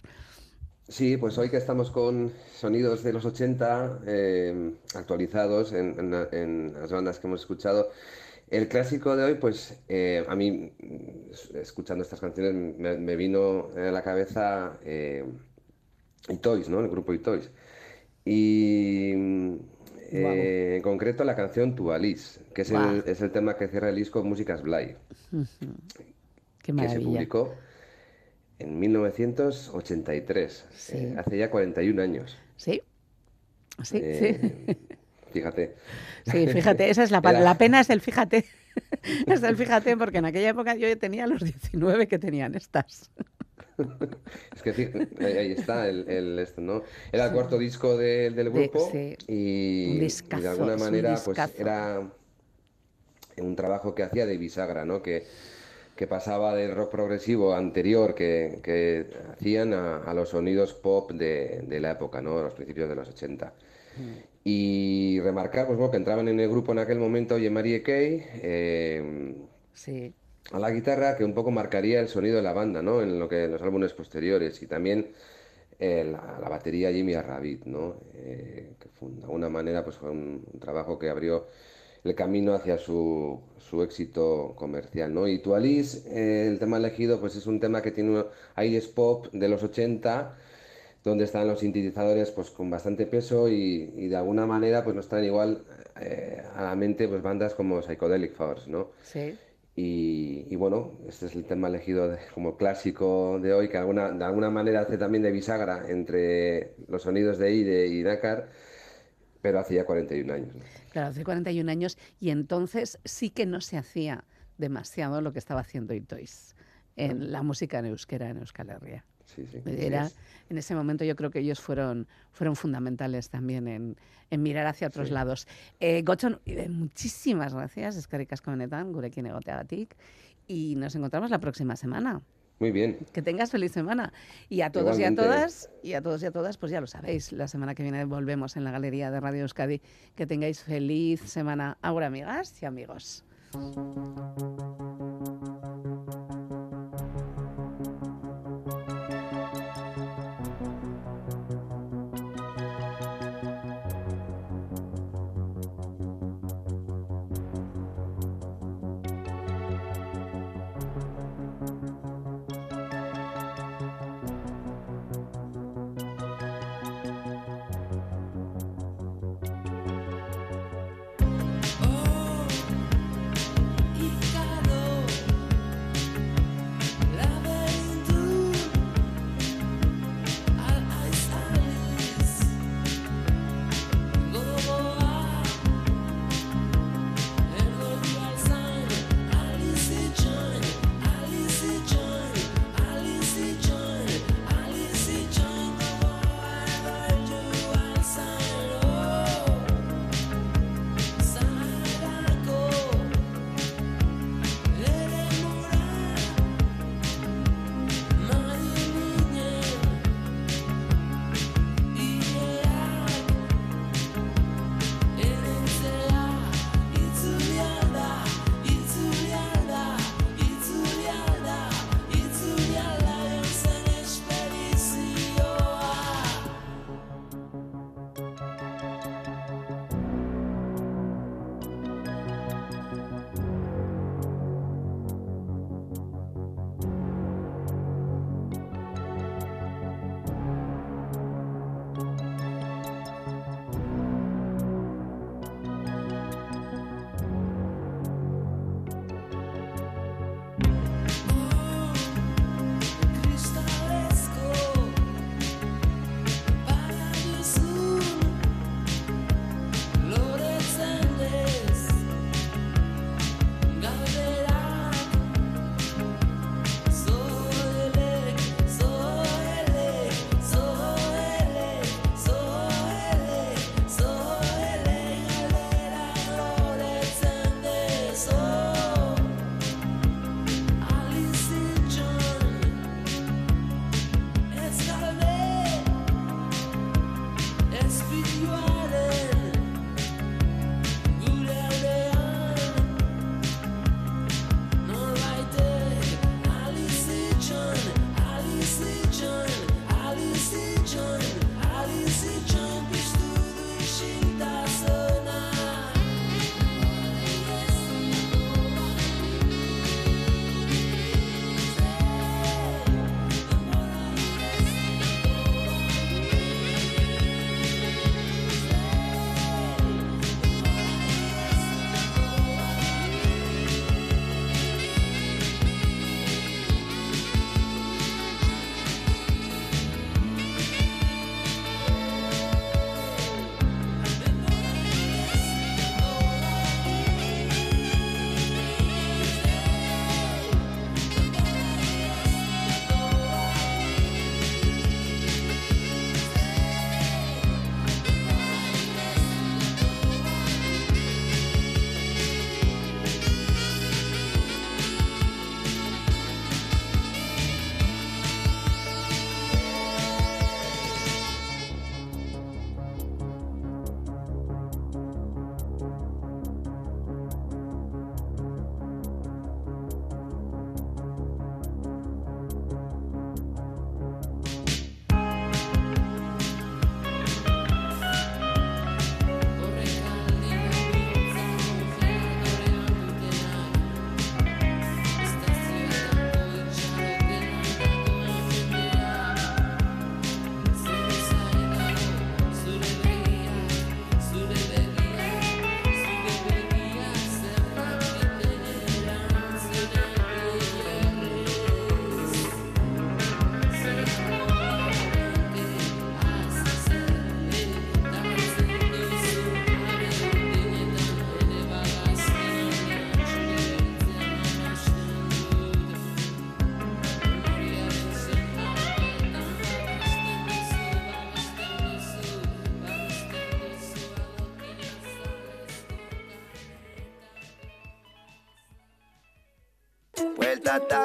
Sí, pues hoy que estamos con sonidos de los 80 eh, actualizados en, en la- en las bandas que hemos escuchado, el clásico de hoy, pues eh, a mí, mm, escuchando estas canciones, me, me vino a la cabeza eh, Itois, ¿no? El grupo Itois. Y mm, eh, en concreto la canción Tualis, que es el, es el tema que cierra el disco Músicas Blay, [laughs] Qué que se publicó en 1983, Sí. eh, hace ya 41 años. Sí, sí, Eh, Fíjate. sí. Sí, fíjate, esa es la, Era- la pena es el fíjate. [laughs] es el fíjate porque en aquella época yo tenía los 19 que tenían estas. es que ahí, está el, el esto, ¿no? Era el cuarto disco de- del De- grupo sí. y, y de discazo, alguna manera pues discazo. era un trabajo que hacía de bisagra, ¿no? Que, que pasaba del rock progresivo anterior que, que hacían a, a los sonidos pop de, de la época, ¿no? A los principios de los 80. Y remarcar, pues bueno, que entraban en el grupo en aquel momento Oye Marie Kay, eh, Sí. a la guitarra que un poco marcaría el sonido de la banda, ¿no? En lo que en los álbumes posteriores y también eh, la, la batería Jimmy Arrabit, ¿no? Eh, que fue, de alguna manera pues fue un, un trabajo que abrió el camino hacia su, su éxito comercial, ¿no? Y Tu Alice, eh, el tema elegido, pues es un tema que tiene aires pop de los 80 donde están los sintetizadores pues con bastante peso y, y de alguna manera pues nos traen igual eh, a la mente pues bandas como Psychedelic Force, ¿no? Sí. Y, y bueno, este es el tema elegido de- como clásico de hoy, que alguna, de alguna manera hace también de bisagra entre los sonidos de Ide y Dakar, pero hace ya 41 años. ¿no? Claro, hace 41 años y entonces sí que no se hacía demasiado lo que estaba haciendo Itois en la música en euskera en Euskal Herria. Sí, sí. Era, en ese momento yo creo que ellos fueron, fueron fundamentales también en, en mirar hacia otros Sí. lados. Eh, Gotxon, eh, muchísimas gracias, eskerrik asko benetan, gurekin egoteagatik, y nos encontramos la próxima semana. Muy bien. Que tengas feliz semana. Y a todos Igualmente. y a todas, y a todos y a todas, pues ya lo sabéis, la semana que viene volvemos en la Galería de Radio Euskadi. Que tengáis feliz semana. Ahora, amigas y amigos.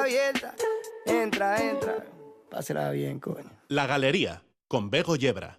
Abierta. Entra, entra, pásela bien, coño. La Galería, con Bego Yebra.